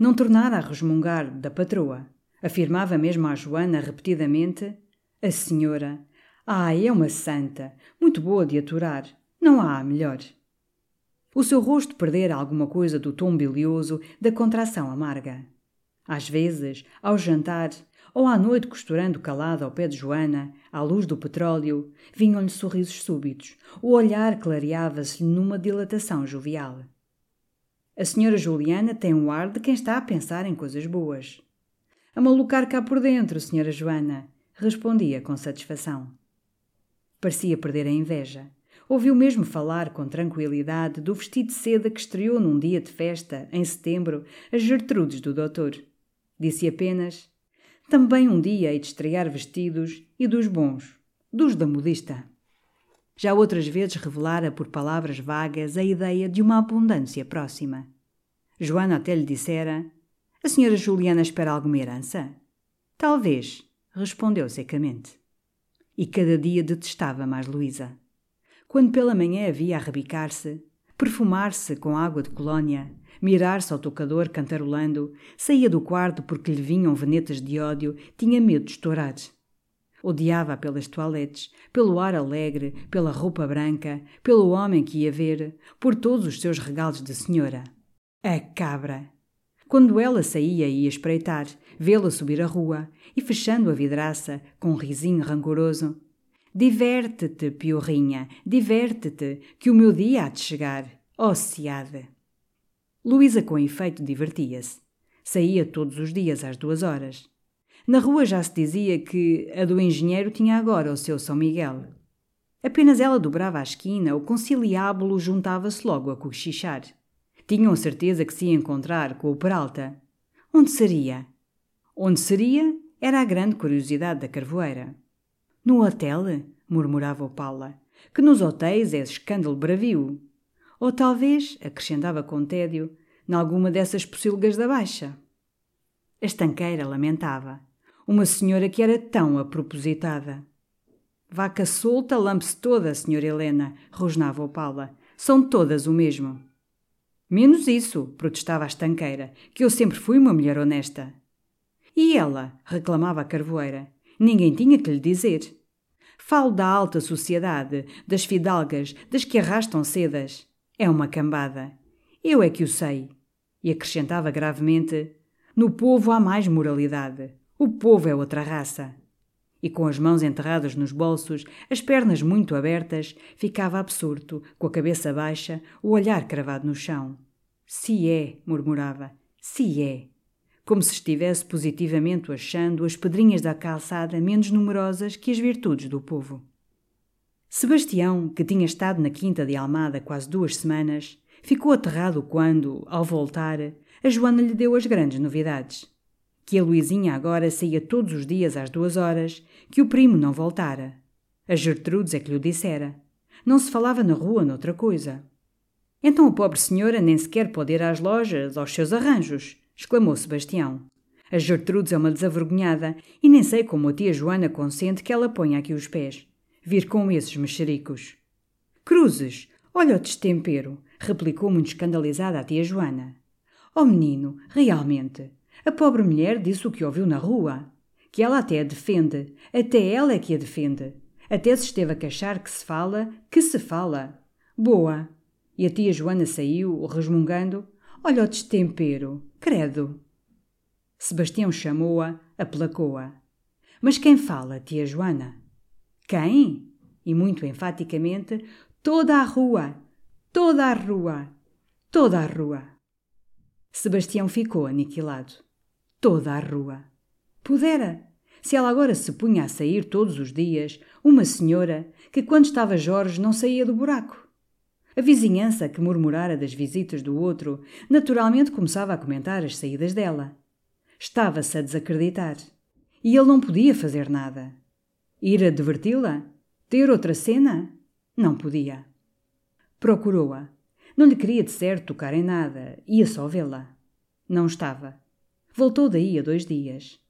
Não tornara a resmungar da patroa. Afirmava mesmo a Joana repetidamente: A senhora. Ai, é uma santa, muito boa de aturar. Não há a melhor. O seu rosto perdera alguma coisa do tom bilioso da contração amarga. Às vezes, ao jantar, ou à noite costurando calada ao pé de Joana, à luz do petróleo, vinham-lhe sorrisos súbitos, o olhar clareava-se-lhe numa dilatação jovial. A senhora Juliana tem um ar de quem está a pensar em coisas boas. A malucar cá por dentro, senhora Joana, respondia com satisfação. Parecia perder a inveja. Ouviu mesmo falar com tranquilidade do vestido de seda que estreou num dia de festa, em setembro, as Gertrudes do doutor. Disse apenas: Também um dia hei de estrear vestidos e dos bons, dos da modista. Já outras vezes revelara por palavras vagas a ideia de uma abundância próxima. Joana até lhe dissera: A senhora Juliana espera alguma herança? Talvez, respondeu secamente. E cada dia detestava mais Luísa. Quando pela manhã a rebicar-se, perfumar-se com água de colónia, mirar-se ao tocador cantarolando, saía do quarto porque lhe vinham venetas de ódio, tinha medo de estourar. Odiava pelas toaletes, pelo ar alegre, pela roupa branca, pelo homem que ia ver, por todos os seus regalos de senhora. A cabra! Quando ela saía ia espreitar, vê-la subir a rua e fechando a vidraça com um risinho rancoroso. Diverte-te, piorrinha, diverte-te, que o meu dia há de chegar, oh, seada! Luísa, com efeito, divertia-se. Saía todos os dias às duas horas. Na rua já se dizia que a do engenheiro tinha agora o seu São Miguel. Apenas ela dobrava a esquina, o conciliábulo juntava-se logo a cochichar. Tinham certeza que se ia encontrar com o Peralta. Onde seria? Onde seria era a grande curiosidade da carvoeira. No hotel? murmurava o Paula. Que nos hotéis é escândalo bravio. Ou talvez, acrescentava com tédio, nalguma dessas pocilgas da Baixa. A estanqueira lamentava. Uma senhora que era tão apropositada. Vaca solta, lampe-se toda, senhora Helena, rosnava o Paula. São todas o mesmo. Menos isso, protestava a estanqueira, que eu sempre fui uma mulher honesta. E ela, reclamava a carvoeira, ninguém tinha que lhe dizer. Falo da alta sociedade, das fidalgas, das que arrastam sedas. É uma cambada. Eu é que o sei. E acrescentava gravemente: No povo há mais moralidade. O povo é outra raça. E com as mãos enterradas nos bolsos, as pernas muito abertas, ficava absorto, com a cabeça baixa, o olhar cravado no chão. Se é, murmurava, se é. Como se estivesse positivamente achando as pedrinhas da calçada menos numerosas que as virtudes do povo. Sebastião, que tinha estado na quinta de Almada quase duas semanas, ficou aterrado quando, ao voltar, a Joana lhe deu as grandes novidades. Que a Luizinha agora saía todos os dias às duas horas, que o primo não voltara. A Gertrudes é que lhe dissera. Não se falava na rua noutra coisa. Então a pobre senhora nem sequer pode ir às lojas, aos seus arranjos, exclamou Sebastião. A Gertrudes é uma desavergonhada e nem sei como a tia Joana consente que ela ponha aqui os pés vir com esses mexericos. Cruzes, olha o destempero, replicou muito escandalizada a tia Joana. Oh menino, realmente, a pobre mulher disse o que ouviu na rua. Que ela até a defende, até ela é que a defende. Até se esteve a queixar que se fala, que se fala. Boa! E a tia Joana saiu, resmungando. Olha o destempero, credo! Sebastião chamou-a, aplacou-a. Mas quem fala, tia Joana? Quem? E muito enfaticamente, toda a rua, toda a rua, toda a rua. Sebastião ficou aniquilado. Toda a rua. Pudera! Se ela agora se punha a sair todos os dias, uma senhora que, quando estava Jorge, não saía do buraco. A vizinhança, que murmurara das visitas do outro, naturalmente começava a comentar as saídas dela. Estava-se a desacreditar. E ele não podia fazer nada. Ir adverti-la? Ter outra cena? Não podia. Procurou-a. Não lhe queria de certo tocar em nada, ia só vê-la. Não estava. Voltou daí a dois dias.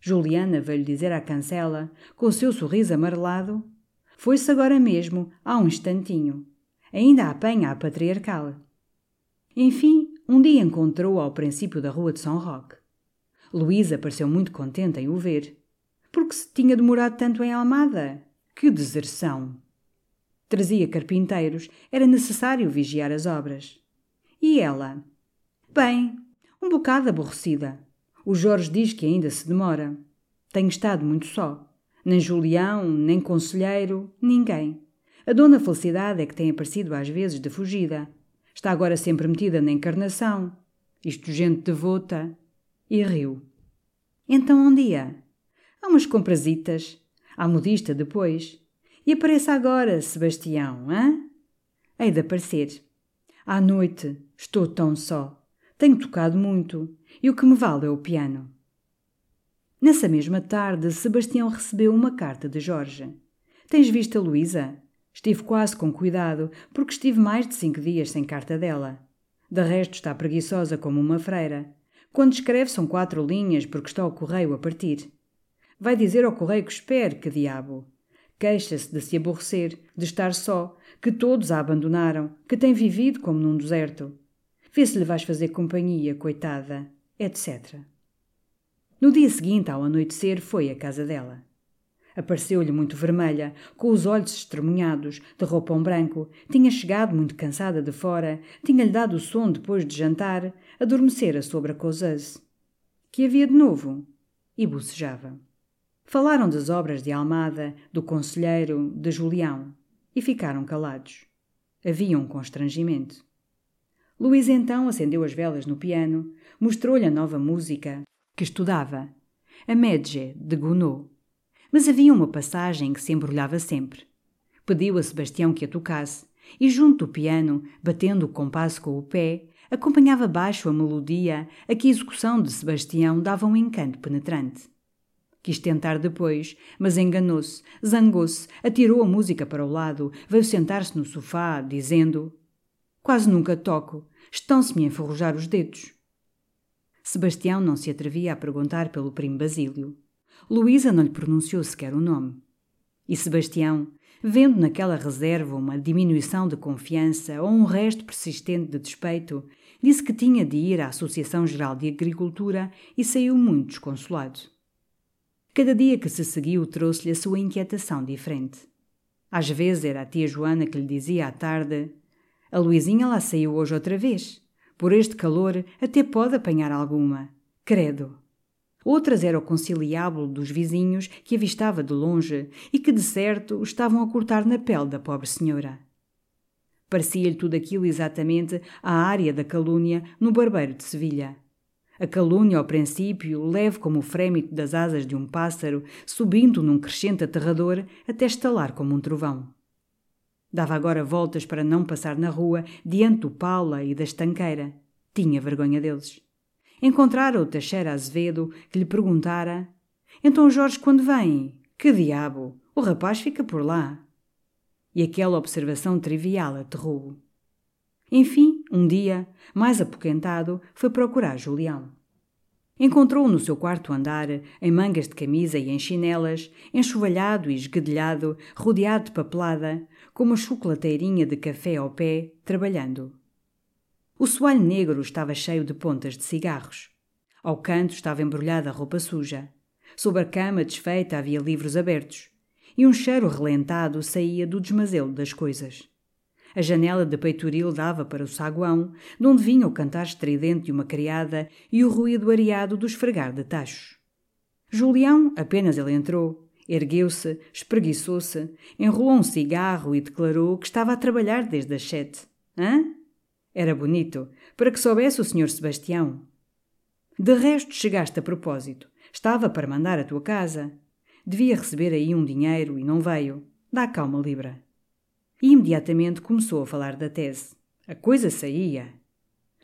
Juliana veio dizer à cancela, com o seu sorriso amarelado: Foi-se agora mesmo, há um instantinho. Ainda apanha a patriarcal. Enfim, um dia encontrou-a ao princípio da rua de São Roque. Luísa pareceu muito contente em o ver. Porque se tinha demorado tanto em Almada? Que deserção! Trazia carpinteiros, era necessário vigiar as obras. E ela? Bem, um bocado aborrecida. O Jorge diz que ainda se demora. Tenho estado muito só. Nem Julião, nem conselheiro, ninguém. A dona Felicidade é que tem aparecido às vezes de fugida. Está agora sempre metida na encarnação. Isto gente devota. E riu. Então um dia Há umas comprasitas. À modista depois. E apareça agora, Sebastião, hã? Hei de aparecer. À noite estou tão só. Tenho tocado muito. E o que me vale é o piano. Nessa mesma tarde, Sebastião recebeu uma carta de Jorge. Tens visto a Luísa? Estive quase com cuidado, porque estive mais de cinco dias sem carta dela. De resto, está preguiçosa como uma freira. Quando escreve, são quatro linhas, porque está o correio a partir. Vai dizer ao correio que espere, que diabo. Queixa-se de se aborrecer, de estar só, que todos a abandonaram, que tem vivido como num deserto. Vê se lhe vais fazer companhia, coitada, etc. No dia seguinte, ao anoitecer, foi à casa dela. Apareceu-lhe muito vermelha, com os olhos estremunhados, de roupão branco, tinha chegado muito cansada de fora, tinha-lhe dado o som depois de jantar, adormecera sobre a causeuse. Que havia de novo? E bocejava. Falaram das obras de Almada, do conselheiro, de Julião, e ficaram calados. Havia um constrangimento. Luís então acendeu as velas no piano, mostrou-lhe a nova música que estudava, a Medje, de Gounod. Mas havia uma passagem que se embrulhava sempre. Pediu a Sebastião que a tocasse, e junto do piano, batendo o compasso com o pé, acompanhava baixo a melodia a que a execução de Sebastião dava um encanto penetrante. Quis tentar depois, mas enganou-se, zangou-se, atirou a música para o lado, veio sentar-se no sofá, dizendo: Quase nunca toco, estão-se-me a enferrujar os dedos. Sebastião não se atrevia a perguntar pelo primo Basílio. Luísa não lhe pronunciou sequer o nome. E Sebastião, vendo naquela reserva uma diminuição de confiança ou um resto persistente de despeito, disse que tinha de ir à Associação Geral de Agricultura e saiu muito desconsolado. Cada dia que se seguiu trouxe-lhe a sua inquietação diferente. Às vezes era a tia Joana que lhe dizia à tarde: A Luizinha lá saiu hoje outra vez. Por este calor até pode apanhar alguma. Credo! Outras era o conciliábulo dos vizinhos que avistava de longe e que, de certo, estavam a cortar na pele da pobre senhora. Parecia-lhe tudo aquilo exatamente a área da calúnia no barbeiro de Sevilha. A calúnia, ao princípio, leve como o frêmito das asas de um pássaro, subindo num crescente aterrador até estalar como um trovão. Dava agora voltas para não passar na rua diante do Paula e da estanqueira. Tinha vergonha deles. Encontrara o Teixeira Azevedo, que lhe perguntara: Então Jorge, quando vem? Que diabo! O rapaz fica por lá. E aquela observação trivial aterrou-o. Enfim, um dia, mais apoquentado, foi procurar Julião. Encontrou-o no seu quarto andar, em mangas de camisa e em chinelas, enxovalhado e esguedelhado, rodeado de papelada, com uma chocolateirinha de café ao pé, trabalhando. O soalho negro estava cheio de pontas de cigarros. Ao canto estava embrulhada a roupa suja. Sob a cama desfeita havia livros abertos. E um cheiro relentado saía do desmazelo das coisas. A janela de peitoril dava para o saguão, de onde vinha o cantar estridente de uma criada e o ruído areado do esfregar de tachos. Julião, apenas ele entrou, ergueu-se, espreguiçou-se, enrolou um cigarro e declarou que estava a trabalhar desde as sete. Hã? Era bonito, para que soubesse o senhor Sebastião. De resto, chegaste a propósito. Estava para mandar a tua casa. Devia receber aí um dinheiro e não veio. Dá cá uma libra e imediatamente começou a falar da tese. A coisa saía.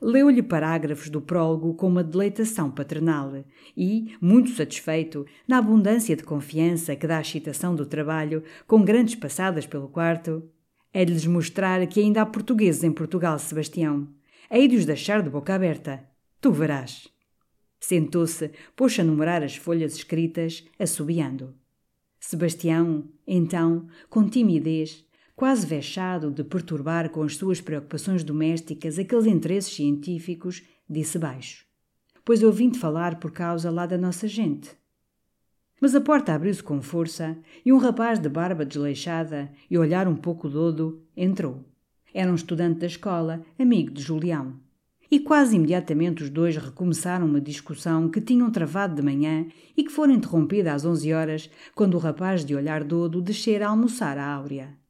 Leu-lhe parágrafos do prólogo com uma deleitação paternal e, muito satisfeito, na abundância de confiança que dá a excitação do trabalho, com grandes passadas pelo quarto, é de lhes mostrar que ainda há portugueses em Portugal, Sebastião. Hei de os deixar de boca aberta. Tu verás. Sentou-se, pôs a numerar as folhas escritas, assobiando. Sebastião, então, com timidez, quase vexado de perturbar com as suas preocupações domésticas aqueles interesses científicos, disse baixo: Pois eu vim-te falar por causa lá da nossa gente. Mas a porta abriu-se com força e um rapaz de barba desleixada e olhar um pouco dodo entrou. Era um estudante da escola, amigo de Julião. E quase imediatamente os dois recomeçaram uma discussão que tinham travado de manhã e que fora interrompida às onze horas, quando o rapaz de olhar dodo descera a almoçar a Áurea.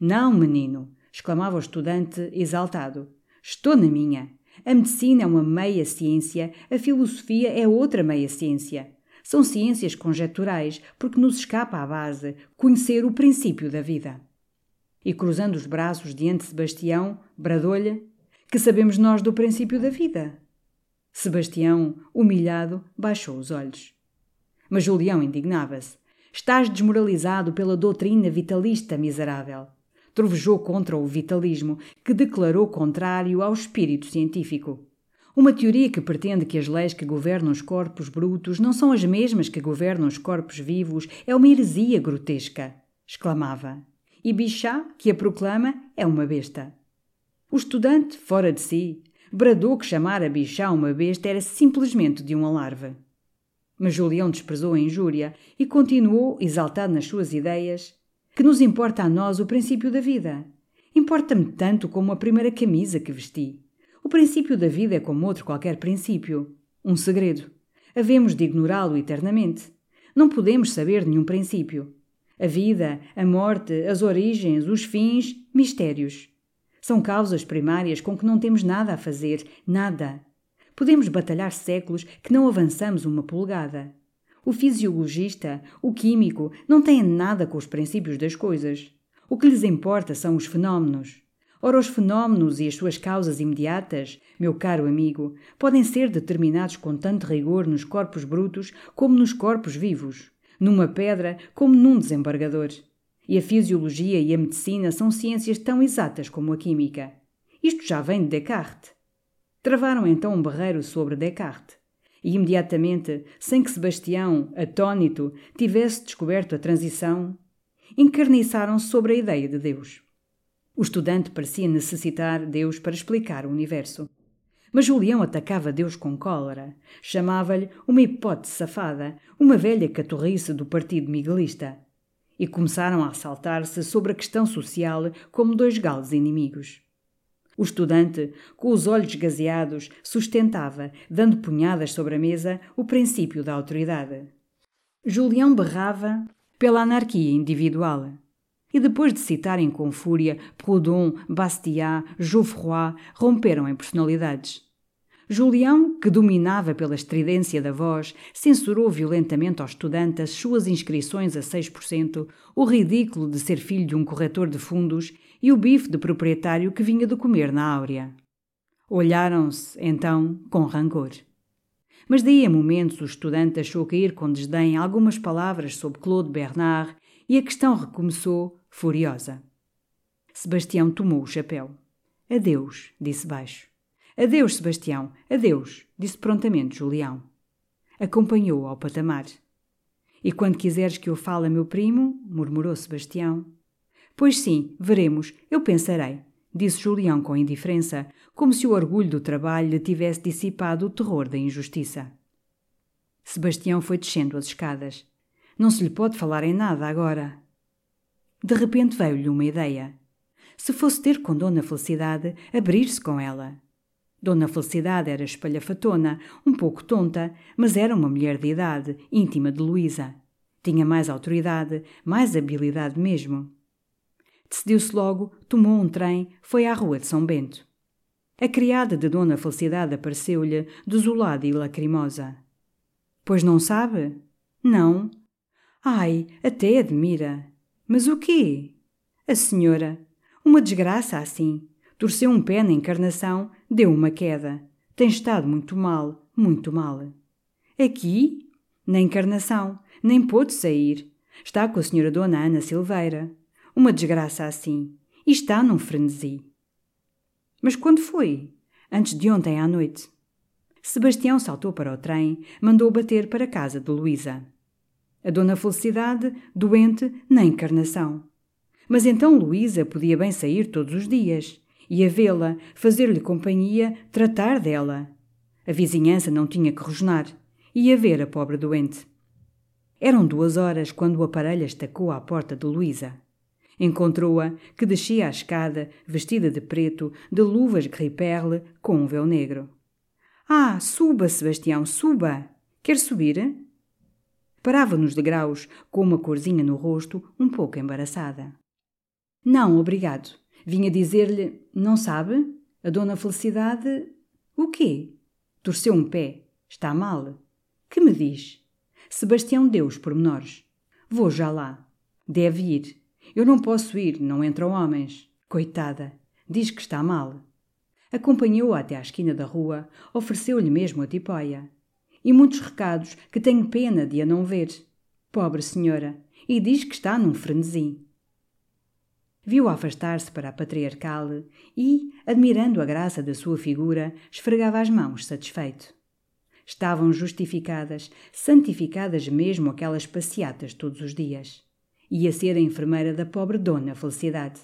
Não, menino! exclamava o estudante, exaltado. Estou na minha. A medicina é uma meia ciência, a filosofia é outra meia ciência. São ciências conjeturais, porque nos escapa à base conhecer o princípio da vida. E cruzando os braços diante de Sebastião, bradou-lhe: Que sabemos nós do princípio da vida? Sebastião, humilhado, baixou os olhos. Mas Julião indignava-se. Estás desmoralizado pela doutrina vitalista, miserável trovejou contra o vitalismo, que declarou contrário ao espírito científico. Uma teoria que pretende que as leis que governam os corpos brutos não são as mesmas que governam os corpos vivos é uma heresia grotesca, exclamava. E Bichat, que a proclama, é uma besta. O estudante, fora de si, bradou que chamar a Bichat uma besta era simplesmente de um alarve. Mas Julião desprezou a injúria e continuou, exaltado nas suas ideias, que nos importa a nós o princípio da vida? Importa-me tanto como a primeira camisa que vesti. O princípio da vida é como outro qualquer princípio. Um segredo. Havemos de ignorá-lo eternamente. Não podemos saber nenhum princípio. A vida, a morte, as origens, os fins, mistérios. São causas primárias com que não temos nada a fazer, nada. Podemos batalhar séculos que não avançamos uma polegada. O fisiologista, o químico, não têm nada com os princípios das coisas. O que lhes importa são os fenómenos. Ora, os fenómenos e as suas causas imediatas, meu caro amigo, podem ser determinados com tanto rigor nos corpos brutos como nos corpos vivos, numa pedra como num desembargador. E a fisiologia e a medicina são ciências tão exatas como a química. Isto já vem de Descartes. Travaram então um barreiro sobre Descartes e imediatamente, sem que Sebastião, atônito, tivesse descoberto a transição, encarniçaram-se sobre a ideia de Deus. O estudante parecia necessitar Deus para explicar o universo. Mas Julião atacava Deus com cólera. Chamava-lhe uma hipótese safada, uma velha catorrice do partido miguelista. E começaram a assaltar-se sobre a questão social como dois galos inimigos. O estudante, com os olhos gazeados, sustentava, dando punhadas sobre a mesa, o princípio da autoridade. Julião berrava pela anarquia individual. E depois de citarem com fúria Proudhon, Bastiat, Geoffroy, romperam em personalidades. Julião, que dominava pela estridência da voz, censurou violentamente ao estudante as suas inscrições a 6%, o ridículo de ser filho de um corretor de fundos e o bife de proprietário que vinha de comer na Áurea. Olharam-se, então, com rancor. Mas daí a momentos o estudante achou cair com desdém algumas palavras sobre Claude Bernard e a questão recomeçou, furiosa. Sebastião tomou o chapéu. Adeus, disse baixo. Adeus, Sebastião, adeus, disse prontamente Julião. Acompanhou-o ao patamar. E quando quiseres que eu fale a meu primo, murmurou Sebastião. Pois sim, veremos, eu pensarei, disse Julião com indiferença, como se o orgulho do trabalho lhe tivesse dissipado o terror da injustiça. Sebastião foi descendo as escadas. Não se lhe pode falar em nada agora. De repente veio-lhe uma ideia. Se fosse ter com Dona Felicidade, abrir-se com ela. Dona Felicidade era espalhafatona, um pouco tonta, mas era uma mulher de idade, íntima de Luísa. Tinha mais autoridade, mais habilidade mesmo. Decidiu-se logo, tomou um trem, foi à rua de São Bento. A criada de Dona Felicidade apareceu-lhe, desolada e lacrimosa. Pois não sabe? Não. Ai, até admira. Mas o quê? A senhora. Uma desgraça assim. Torceu um pé na encarnação, deu uma queda. Tem estado muito mal, muito mal. Aqui? Na encarnação. Nem pôde sair. Está com a senhora Dona Ana Silveira. Uma desgraça assim. E está num frenesi. Mas quando foi? Antes de ontem à noite. Sebastião saltou para o trem, mandou bater para a casa de Luísa. A dona Felicidade, doente, na encarnação. Mas então Luísa podia bem sair todos os dias ia vê-la, fazer-lhe companhia, tratar dela. A vizinhança não tinha que rosnar. Ia ver a pobre doente. Eram duas horas quando o aparelho estacou à porta de Luísa. Encontrou-a, que descia a escada, vestida de preto, de luvas gris-perle, com um véu negro. Ah, suba, Sebastião, suba! Quer subir? Parava nos degraus, com uma corzinha no rosto, um pouco embaraçada. Não, obrigado. Vinha dizer-lhe: Não sabe? A dona Felicidade. O quê? Torceu um pé. Está mal. Que me diz? Sebastião deu os pormenores. Vou já lá. Deve ir. Eu não posso ir, não entram homens. Coitada. Diz que está mal. Acompanhou-a até à esquina da rua, ofereceu-lhe mesmo a tipóia. E muitos recados que tenho pena de a não ver. Pobre senhora. E diz que está num frenesi. Viu afastar-se para a patriarcal e, admirando a graça da sua figura, esfregava as mãos satisfeito. Estavam justificadas, santificadas mesmo aquelas passeatas todos os dias. Ia ser a enfermeira da pobre dona Felicidade.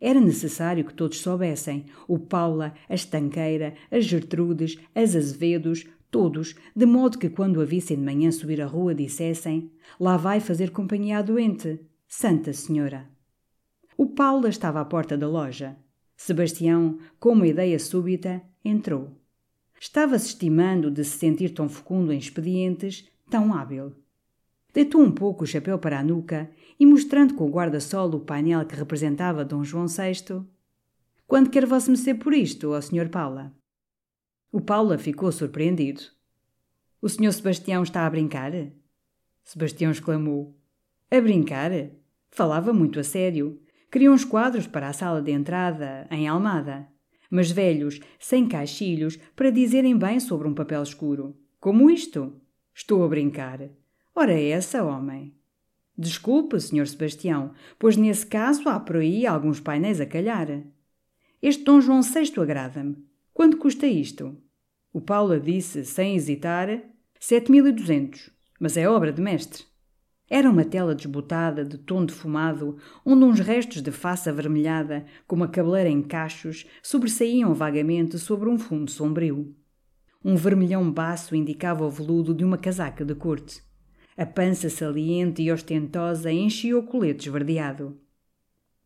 Era necessário que todos soubessem, o Paula, a Estanqueira, as Gertrudes, as Azevedos, todos, de modo que quando a vissem de manhã subir a rua dissessem: Lá vai fazer companhia à doente, Santa Senhora. O Paula estava à porta da loja. Sebastião, com uma ideia súbita, entrou. Estava-se estimando de se sentir tão fecundo em expedientes, tão hábil. Deitou um pouco o chapéu para a nuca e, mostrando com o guarda-sol o painel que representava Dom João VI, Quando quer vosso mecer por isto, ó Sr. Paula? O Paula ficou surpreendido. O Sr. Sebastião está a brincar? Sebastião exclamou. A brincar? Falava muito a sério. Queria uns quadros para a sala de entrada, em Almada. Mas velhos, sem caixilhos, para dizerem bem sobre um papel escuro. Como isto? Estou a brincar. Ora é essa, homem. Desculpe, Sr. Sebastião, pois nesse caso há por aí alguns painéis a calhar. Este Dom João VI agrada-me. Quanto custa isto? O Paula disse, sem hesitar, sete mil e duzentos, mas é obra de mestre. Era uma tela desbotada, de tom defumado, onde uns restos de face avermelhada, como a cabeleira em cachos, sobressaíam vagamente sobre um fundo sombrio. Um vermelhão baço indicava o veludo de uma casaca de corte. A pança saliente e ostentosa enchia o colete esverdeado.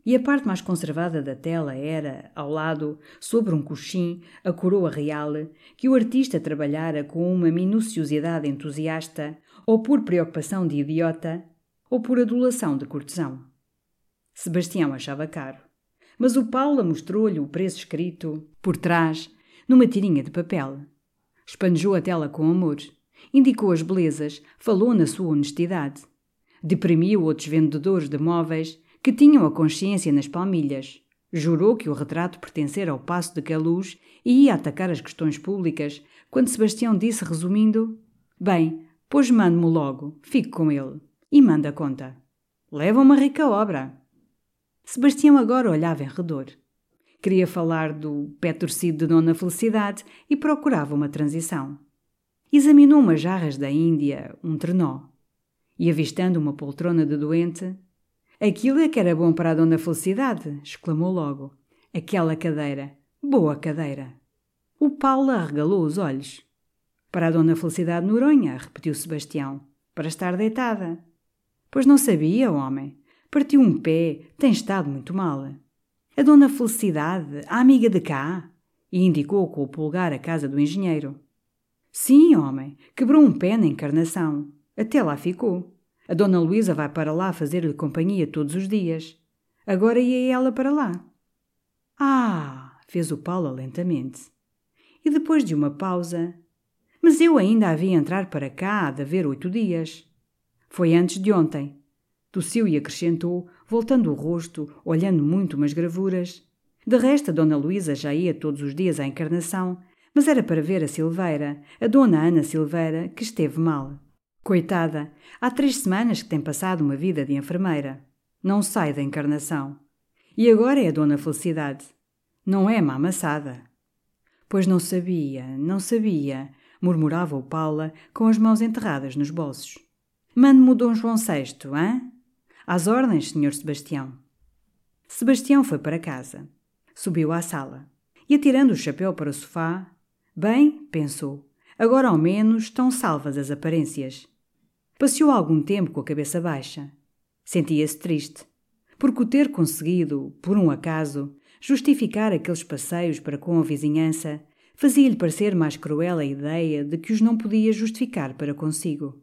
E a parte mais conservada da tela era, ao lado, sobre um coxim, a coroa real, que o artista trabalhara com uma minuciosidade entusiasta, ou por preocupação de idiota, ou por adulação de cortesão. Sebastião achava caro, mas o Paula mostrou-lhe o preço escrito, por trás, numa tirinha de papel. Espanjou a tela com amor, indicou as belezas, falou na sua honestidade. Deprimiu outros vendedores de móveis que tinham a consciência nas palmilhas. Jurou que o retrato pertencera ao Passo de Caluz e ia atacar as questões públicas, quando Sebastião disse, resumindo: Bem, pois mando-me logo, fico com ele. E manda conta. Leva uma rica obra. Sebastião agora olhava em redor. Queria falar do pé torcido de Dona Felicidade e procurava uma transição. Examinou umas jarras da Índia, um trenó. E avistando uma poltrona de doente, Aquilo é que era bom para a Dona Felicidade, exclamou logo. Aquela cadeira. Boa cadeira. O Paulo arregalou os olhos. Para a Dona Felicidade Noronha, repetiu Sebastião. Para estar deitada. Pois não sabia, homem. Partiu um pé, tem estado muito mal. A Dona Felicidade, a amiga de cá, e indicou com o pulgar a casa do engenheiro. Sim, homem, quebrou um pé na encarnação. Até lá ficou. A Dona Luísa vai para lá fazer-lhe companhia todos os dias. Agora ia ela para lá. Ah! fez o Paulo lentamente. E depois de uma pausa. Mas eu ainda havia entrar para cá de haver oito dias. Foi antes de ontem. Tossiu e acrescentou, voltando o rosto, olhando muito umas gravuras. De resto, a Dona Luísa já ia todos os dias à encarnação, mas era para ver a Silveira, a Dona Ana Silveira, que esteve mal. Coitada, há três semanas que tem passado uma vida de enfermeira. Não sai da encarnação. E agora é a Dona Felicidade. Não é má amassada. Pois não sabia, não sabia, murmurava o Paula com as mãos enterradas nos bolsos. Mande-me o Dom João VI, hã? Às ordens, Sr. Sebastião. Sebastião foi para casa. Subiu à sala. E atirando o chapéu para o sofá, bem, pensou, agora ao menos estão salvas as aparências. Passeou algum tempo com a cabeça baixa. Sentia-se triste, porque o ter conseguido, por um acaso, justificar aqueles passeios para com a vizinhança fazia-lhe parecer mais cruel a ideia de que os não podia justificar para consigo.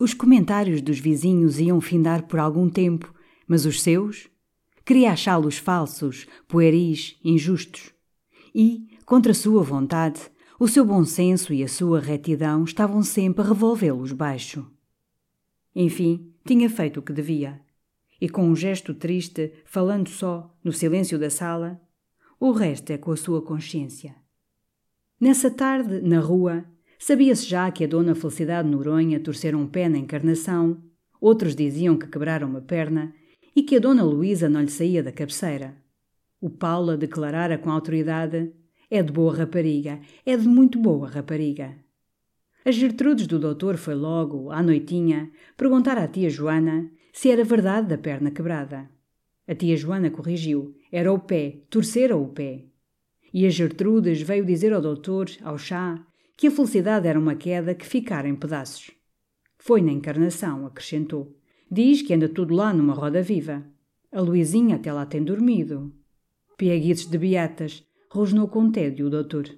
Os comentários dos vizinhos iam findar por algum tempo, mas os seus? Queria achá-los falsos, pueris, injustos. E, contra sua vontade, o seu bom senso e a sua retidão estavam sempre a revolvê-los baixo. Enfim, tinha feito o que devia. E com um gesto triste, falando só, no silêncio da sala, o resto é com a sua consciência. Nessa tarde, na rua, sabia-se já que a dona Felicidade Noronha torcera um pé na encarnação, outros diziam que quebraram uma perna e que a dona Luísa não lhe saía da cabeceira. O Paula declarara com autoridade: é de boa rapariga, é de muito boa rapariga. A Gertrudes do doutor foi logo, à noitinha, perguntar à tia Joana se era verdade da perna quebrada. A tia Joana corrigiu. Era o pé, torcera o pé. E a Gertrudes veio dizer ao doutor, ao chá, que a felicidade era uma queda que ficara em pedaços. Foi na encarnação, acrescentou. Diz que anda tudo lá numa roda viva. A Luizinha até lá tem dormido. Pieguices de beatas, rosnou com tédio o doutor.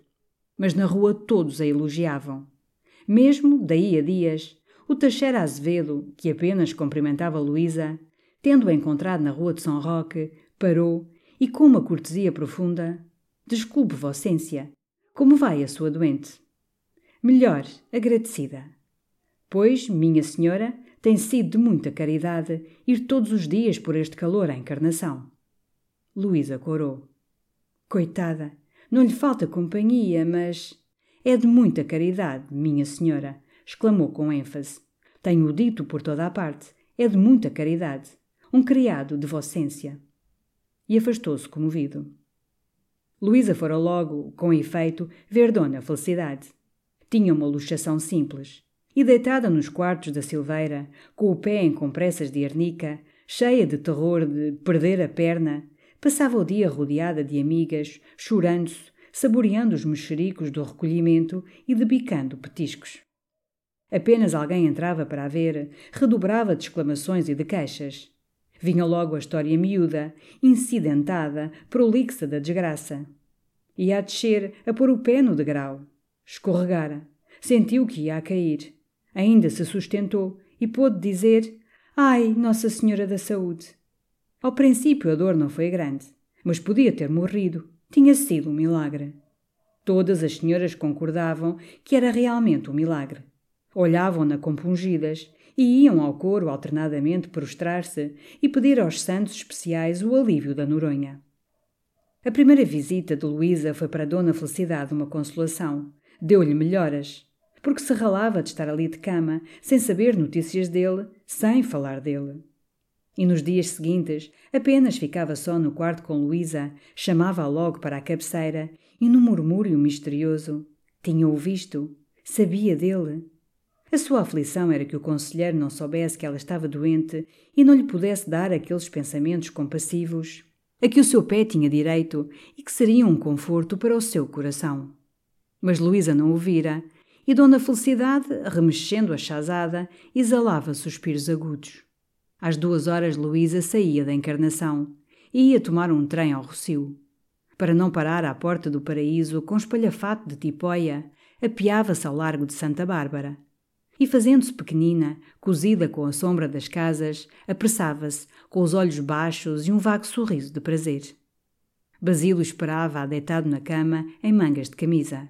Mas na rua todos a elogiavam. Mesmo, daí a dias, o Teixeira Azevedo, que apenas cumprimentava Luísa, tendo-a encontrado na rua de São Roque, parou e, com uma cortesia profunda, Desculpe, Vocência, como vai a sua doente? Melhor, agradecida. Pois, minha senhora, tem sido de muita caridade ir todos os dias por este calor à encarnação. Luísa corou. Coitada, não lhe falta companhia, mas é de muita caridade, minha senhora, exclamou com ênfase. Tenho dito por toda a parte. É de muita caridade. Um criado de vocência. E afastou-se comovido. Luísa fora logo, com efeito, ver Dona Felicidade. Tinha uma luxação simples. E deitada nos quartos da Silveira, com o pé em compressas de arnica, cheia de terror de perder a perna, passava o dia rodeada de amigas, chorando-se saboreando os mexericos do recolhimento e debicando petiscos. Apenas alguém entrava para a ver, redobrava de exclamações e de queixas. Vinha logo a história miúda, incidentada, prolixa da desgraça. Ia a descer, a pôr o pé no degrau. Escorregara. Sentiu que ia a cair. Ainda se sustentou e pôde dizer: Ai, Nossa Senhora da Saúde! Ao princípio a dor não foi grande, mas podia ter morrido. Tinha sido um milagre. Todas as senhoras concordavam que era realmente um milagre. Olhavam-na compungidas e iam ao coro alternadamente prostrar-se e pedir aos santos especiais o alívio da Noronha. A primeira visita de Luísa foi para Dona Felicidade uma consolação. Deu-lhe melhoras, porque se ralava de estar ali de cama, sem saber notícias dele, sem falar dele. E nos dias seguintes, apenas ficava só no quarto com Luísa, chamava-a logo para a cabeceira e, num murmúrio misterioso, tinha-o visto, sabia dele. A sua aflição era que o conselheiro não soubesse que ela estava doente e não lhe pudesse dar aqueles pensamentos compassivos a que o seu pé tinha direito e que seriam um conforto para o seu coração. Mas Luísa não o vira e Dona Felicidade, remexendo a chazada, exalava suspiros agudos. Às duas horas, Luísa saía da encarnação e ia tomar um trem ao Rocio. Para não parar à porta do paraíso com espalhafato de tipóia, apiava-se ao largo de Santa Bárbara. E fazendo-se pequenina, cozida com a sombra das casas, apressava-se, com os olhos baixos e um vago sorriso de prazer. Basílio esperava-a deitado na cama, em mangas de camisa.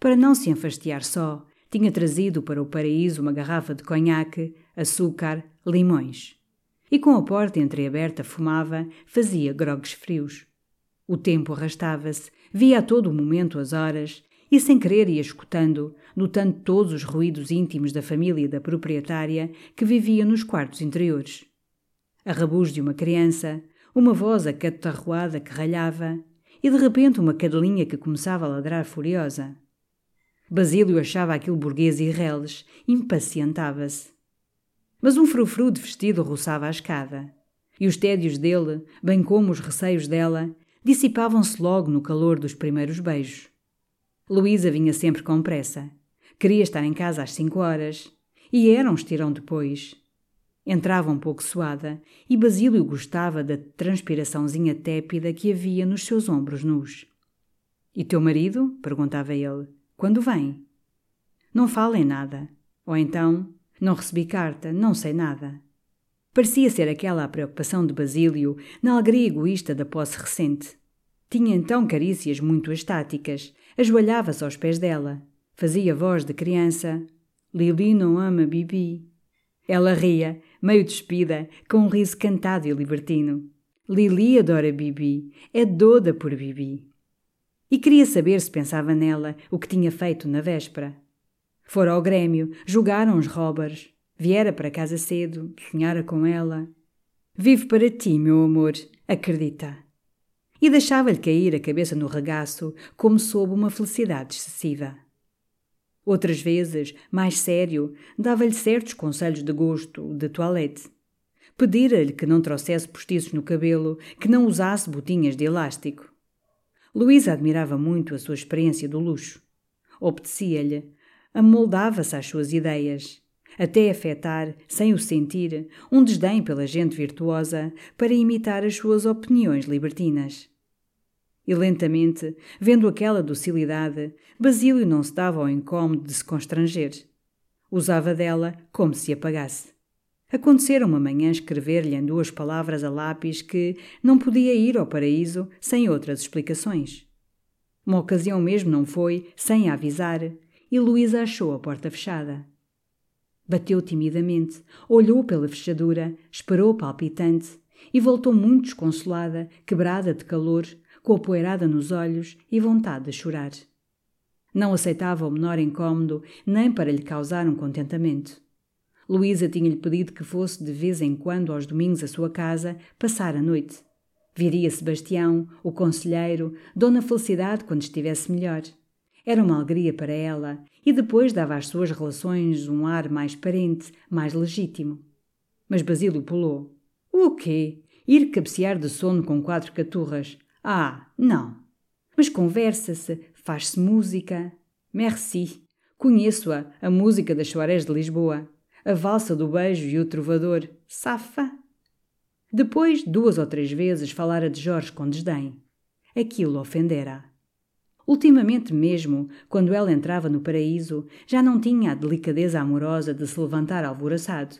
Para não se enfastiar só, tinha trazido para o paraíso uma garrafa de conhaque, açúcar, limões e com a porta entreaberta fumava, fazia grogues frios. O tempo arrastava-se, via a todo o momento as horas, e sem querer ia escutando, notando todos os ruídos íntimos da família da proprietária que vivia nos quartos interiores. A rabuz de uma criança, uma voz acatarroada que ralhava, e de repente uma cadelinha que começava a ladrar furiosa. Basílio achava aquilo burguês e reles, impacientava-se. Mas um frufru de vestido roçava a escada. E os tédios dele, bem como os receios dela, dissipavam-se logo no calor dos primeiros beijos. Luísa vinha sempre com pressa. Queria estar em casa às cinco horas. E era um estirão depois. Entrava um pouco suada e Basílio gostava da transpiraçãozinha tépida que havia nos seus ombros nus. E teu marido? perguntava ele. Quando vem? Não fala em nada. Ou então, não recebi carta, não sei nada. Parecia ser aquela a preocupação de Basílio na alegria egoísta da posse recente. Tinha então carícias muito estáticas, ajoelhava-se aos pés dela, fazia voz de criança. Lili não ama Bibi. Ela ria, meio despida, com um riso cantado e libertino. Lili adora Bibi, é doda por Bibi. E queria saber se pensava nela o que tinha feito na véspera. Fora ao Grêmio, jogaram os robbers. Viera para casa cedo, sonhara com ela. Vivo para ti, meu amor, acredita. E deixava-lhe cair a cabeça no regaço, como sob uma felicidade excessiva. Outras vezes, mais sério, dava-lhe certos conselhos de gosto, de toilette. Pedira-lhe que não trouxesse postiços no cabelo, que não usasse botinhas de elástico. Luísa admirava muito a sua experiência do luxo. Obedecia-lhe, amoldava-se às suas ideias, até afetar, sem o sentir, um desdém pela gente virtuosa para imitar as suas opiniões libertinas. E lentamente, vendo aquela docilidade, Basílio não se dava ao incômodo de se constranger. Usava dela como se apagasse. Acontecera uma manhã escrever-lhe em duas palavras a lápis que não podia ir ao paraíso sem outras explicações. Uma ocasião mesmo não foi, sem a avisar, e Luísa achou a porta fechada. Bateu timidamente, olhou pela fechadura, esperou palpitante e voltou muito desconsolada, quebrada de calor, com a poeirada nos olhos e vontade de chorar. Não aceitava o menor incômodo, nem para lhe causar um contentamento. Luísa tinha-lhe pedido que fosse de vez em quando aos domingos à sua casa passar a noite. Viria Sebastião, o conselheiro, Dona Felicidade quando estivesse melhor. Era uma alegria para ela e depois dava às suas relações um ar mais parente, mais legítimo. Mas Basílio pulou. O quê? Ir cabecear de sono com quatro caturras? Ah, não. Mas conversa-se, faz-se música. Merci. Conheço-a, a música das Soares de Lisboa. A valsa do beijo e o trovador. Safa. Depois, duas ou três vezes, falara de Jorge com desdém. Aquilo ofendera. Ultimamente mesmo, quando ela entrava no paraíso, já não tinha a delicadeza amorosa de se levantar alvoroçado.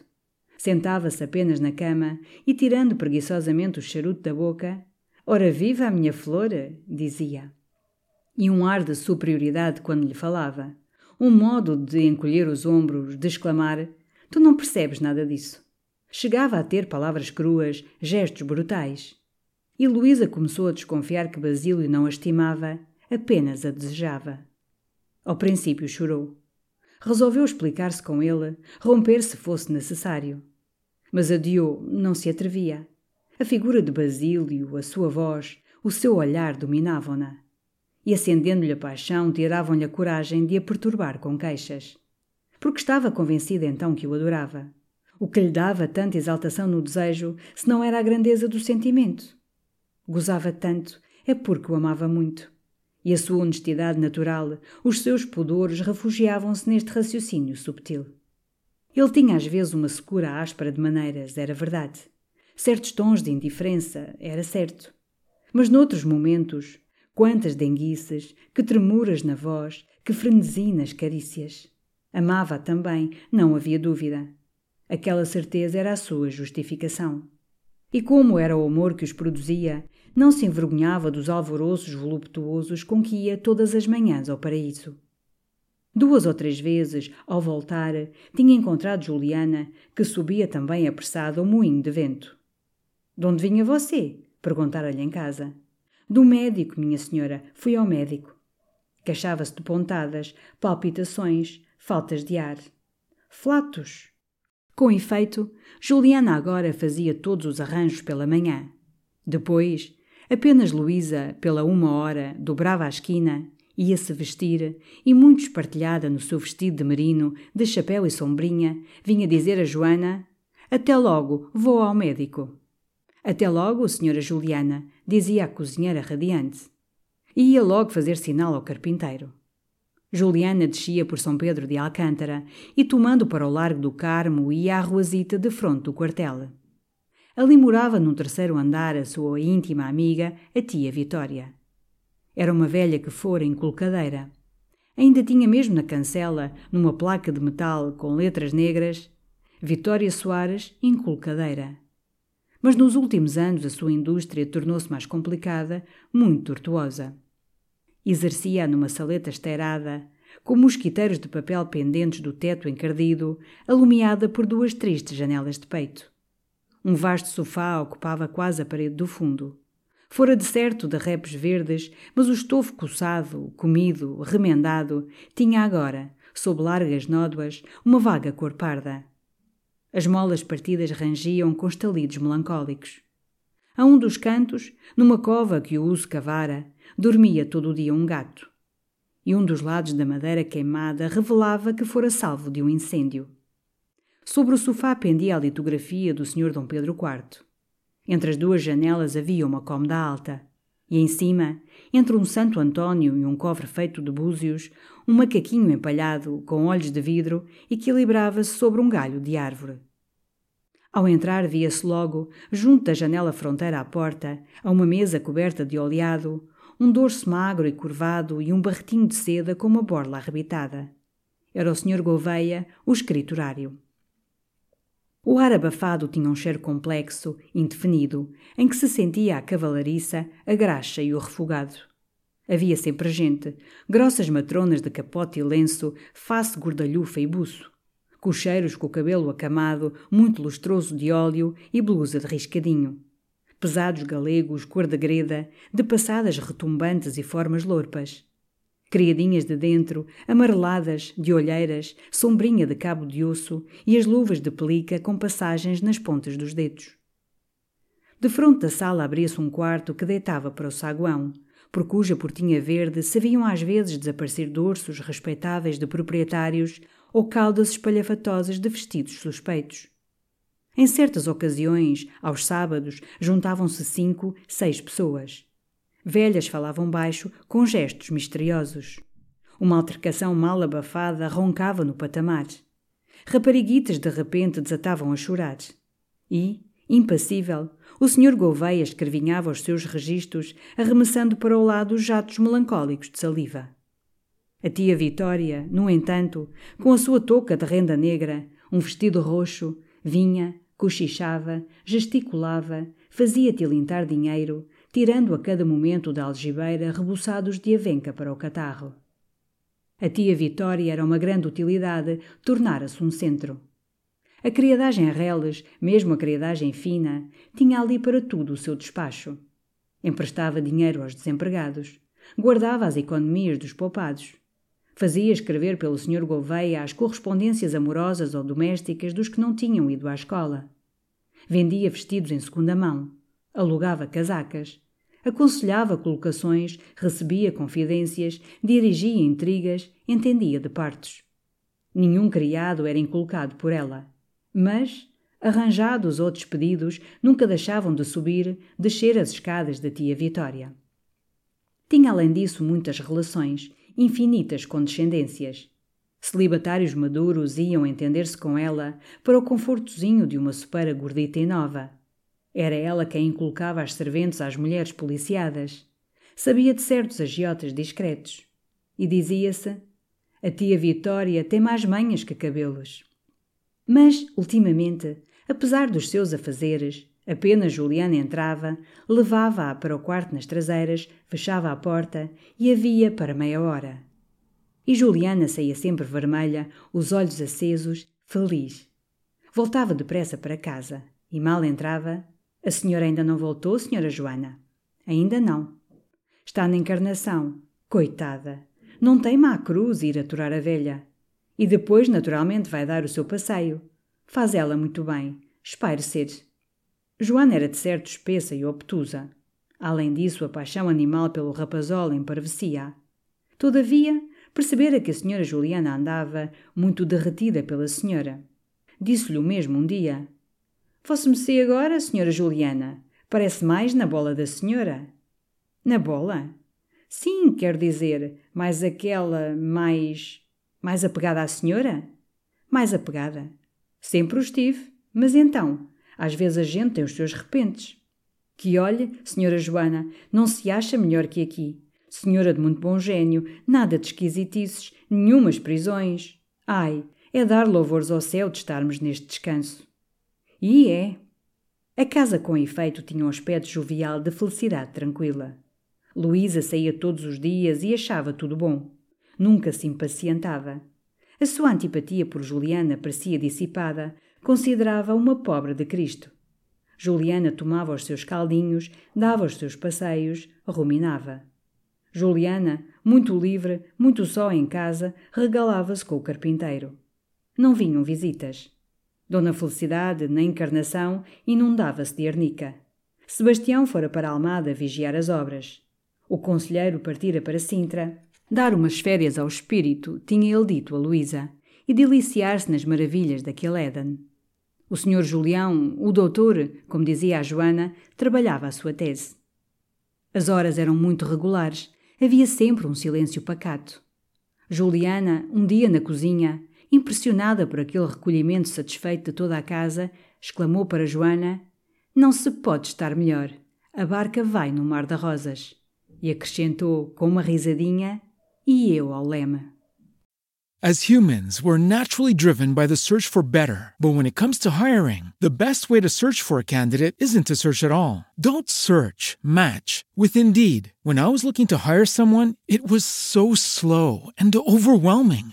Sentava-se apenas na cama e, tirando preguiçosamente o charuto da boca, Ora viva a minha flor, dizia. E um ar de superioridade quando lhe falava. Um modo de encolher os ombros, de exclamar: Tu não percebes nada disso. Chegava a ter palavras cruas, gestos brutais. E Luísa começou a desconfiar que Basílio não a estimava, apenas a desejava. Ao princípio chorou. Resolveu explicar-se com ele, romper se fosse necessário. Mas adiou, não se atrevia. A figura de Basílio, a sua voz, o seu olhar dominavam-na. E acendendo-lhe a paixão, tiravam-lhe a coragem de a perturbar com queixas. Porque estava convencida então que o adorava. O que lhe dava tanta exaltação no desejo, se não era a grandeza do sentimento? Gozava tanto, é porque o amava muito. E a sua honestidade natural, os seus pudores refugiavam-se neste raciocínio subtil. Ele tinha às vezes uma secura áspera de maneiras, era verdade certos tons de indiferença, era certo. Mas noutros momentos, quantas denguices, que tremuras na voz, que frenesi nas carícias. Amava também, não havia dúvida. Aquela certeza era a sua justificação. E como era o amor que os produzia, não se envergonhava dos alvoroços voluptuosos com que ia todas as manhãs ao paraíso. Duas ou três vezes, ao voltar, tinha encontrado Juliana, que subia também apressada ao moinho de vento. De onde vinha você? Perguntara-lhe em casa. Do médico, minha senhora. Fui ao médico. Queixava-se de pontadas, palpitações, faltas de ar. Flatos. Com efeito, Juliana agora fazia todos os arranjos pela manhã. Depois, apenas Luísa, pela uma hora, dobrava a esquina, ia-se vestir e, muito espartilhada no seu vestido de merino, de chapéu e sombrinha, vinha dizer a Joana: Até logo, vou ao médico. Até logo, senhora Juliana, dizia a cozinheira radiante. E ia logo fazer sinal ao carpinteiro. Juliana descia por São Pedro de Alcântara e, tomando para o Largo do Carmo, ia à ruazita de fronte do quartel. Ali morava num terceiro andar a sua íntima amiga, a tia Vitória. Era uma velha que fora inculcadeira. Ainda tinha mesmo na cancela, numa placa de metal com letras negras, Vitória Soares, inculcadeira mas nos últimos anos a sua indústria tornou-se mais complicada, muito tortuosa. Exercia numa saleta esteirada, com mosquiteiros de papel pendentes do teto encardido, alumiada por duas tristes janelas de peito. Um vasto sofá ocupava quase a parede do fundo. Fora de certo de repes verdes, mas o estofo coçado, comido, remendado, tinha agora, sob largas nódoas, uma vaga cor parda. As molas partidas rangiam com estalidos melancólicos. A um dos cantos, numa cova que o uso cavara, dormia todo o dia um gato. E um dos lados da madeira queimada revelava que fora salvo de um incêndio. Sobre o sofá pendia a litografia do Sr. Dom Pedro IV. Entre as duas janelas havia uma cômoda alta. E em cima, entre um Santo Antônio e um cofre feito de búzios, um macaquinho empalhado, com olhos de vidro, equilibrava-se sobre um galho de árvore. Ao entrar, via-se logo, junto da janela fronteira à porta, a uma mesa coberta de oleado, um dorso magro e curvado e um barretinho de seda com uma borla arrebitada. Era o Sr. Gouveia, o escriturário. O ar abafado tinha um cheiro complexo, indefinido, em que se sentia a cavalariça, a graxa e o refogado. Havia sempre gente, grossas matronas de capote e lenço, face gordalhufa e buço. Cocheiros com o cabelo acamado, muito lustroso de óleo e blusa de riscadinho. Pesados galegos, cor de greda, de passadas retumbantes e formas lorpas criadinhas de dentro, amareladas, de olheiras, sombrinha de cabo de osso e as luvas de pelica com passagens nas pontas dos dedos. De fronte da sala abria-se um quarto que deitava para o saguão, por cuja portinha verde se viam às vezes desaparecer dorsos respeitáveis de proprietários ou caudas espalhafatosas de vestidos suspeitos. Em certas ocasiões, aos sábados, juntavam-se cinco, seis pessoas. Velhas falavam baixo, com gestos misteriosos. Uma altercação mal abafada roncava no patamar. Rapariguitas de repente desatavam a chorar. E, Impassível, o Sr. Gouveia escrevinhava os seus registros, arremessando para o lado os jatos melancólicos de saliva. A tia Vitória, no entanto, com a sua touca de renda negra, um vestido roxo, vinha, cochichava, gesticulava, fazia tilintar dinheiro, tirando a cada momento da algibeira rebuçados de avenca para o catarro. A tia Vitória era uma grande utilidade, tornara-se um centro. A criadagem reles, mesmo a criadagem fina, tinha ali para tudo o seu despacho. Emprestava dinheiro aos desempregados, guardava as economias dos poupados. Fazia escrever pelo Sr. Gouveia as correspondências amorosas ou domésticas dos que não tinham ido à escola. Vendia vestidos em segunda mão, alugava casacas, aconselhava colocações, recebia confidências, dirigia intrigas, entendia de partos. Nenhum criado era inculcado por ela. Mas, arranjados ou despedidos, nunca deixavam de subir, descer as escadas da tia Vitória. Tinha além disso muitas relações, infinitas condescendências. Celibatários maduros iam entender-se com ela para o confortozinho de uma sopeira gordita e nova. Era ela quem inculcava as serventes às mulheres policiadas. Sabia de certos agiotas discretos. E dizia-se: A tia Vitória tem mais manhas que cabelos. Mas, ultimamente, apesar dos seus afazeres, apenas Juliana entrava, levava-a para o quarto nas traseiras, fechava a porta e havia para meia hora. E Juliana saía sempre vermelha, os olhos acesos, feliz. Voltava depressa para casa e mal entrava. A senhora ainda não voltou, senhora Joana? Ainda não. Está na encarnação. Coitada! Não tem má cruz ir aturar a velha. E depois, naturalmente, vai dar o seu passeio. Faz ela muito bem. Espairecer. Joana era de certo espessa e obtusa. Além disso, a paixão animal pelo rapazol emparvecia. Todavia, percebera que a senhora Juliana andava muito derretida pela senhora. Disse-lhe o mesmo um dia. Fosse-me agora, senhora Juliana. Parece mais na bola da senhora. Na bola? Sim, quero dizer, mais aquela, mais mais apegada à senhora? Mais apegada. Sempre o estive. Mas então, às vezes a gente tem os seus repentes. Que olhe, senhora Joana, não se acha melhor que aqui. Senhora de muito bom gênio, nada de esquisitices, nenhumas prisões. Ai, é dar louvores ao céu de estarmos neste descanso. E é. A casa com efeito tinha um aspecto jovial de felicidade tranquila. Luísa saía todos os dias e achava tudo bom. Nunca se impacientava. A sua antipatia por Juliana parecia dissipada, considerava uma pobre de Cristo. Juliana tomava os seus caldinhos, dava os seus passeios, ruminava. Juliana, muito livre, muito só em casa, regalava-se com o carpinteiro. Não vinham visitas. Dona Felicidade, na encarnação, inundava-se de arnica. Sebastião fora para Almada vigiar as obras. O conselheiro partira para Sintra. Dar umas férias ao espírito, tinha ele dito a Luísa, e deliciar-se nas maravilhas daquele Éden. O senhor Julião, o doutor, como dizia a Joana, trabalhava a sua tese. As horas eram muito regulares, havia sempre um silêncio pacato. Juliana, um dia na cozinha, impressionada por aquele recolhimento satisfeito de toda a casa, exclamou para Joana: Não se pode estar melhor. A barca vai no Mar de Rosas. E acrescentou, com uma risadinha: e eu ao leme. As humans, we're naturally driven by the search for better. But when it comes to hiring, the best way to search for a candidate isn't to search at all. Don't search, match with Indeed. When I was looking to hire someone, it was so slow and overwhelming.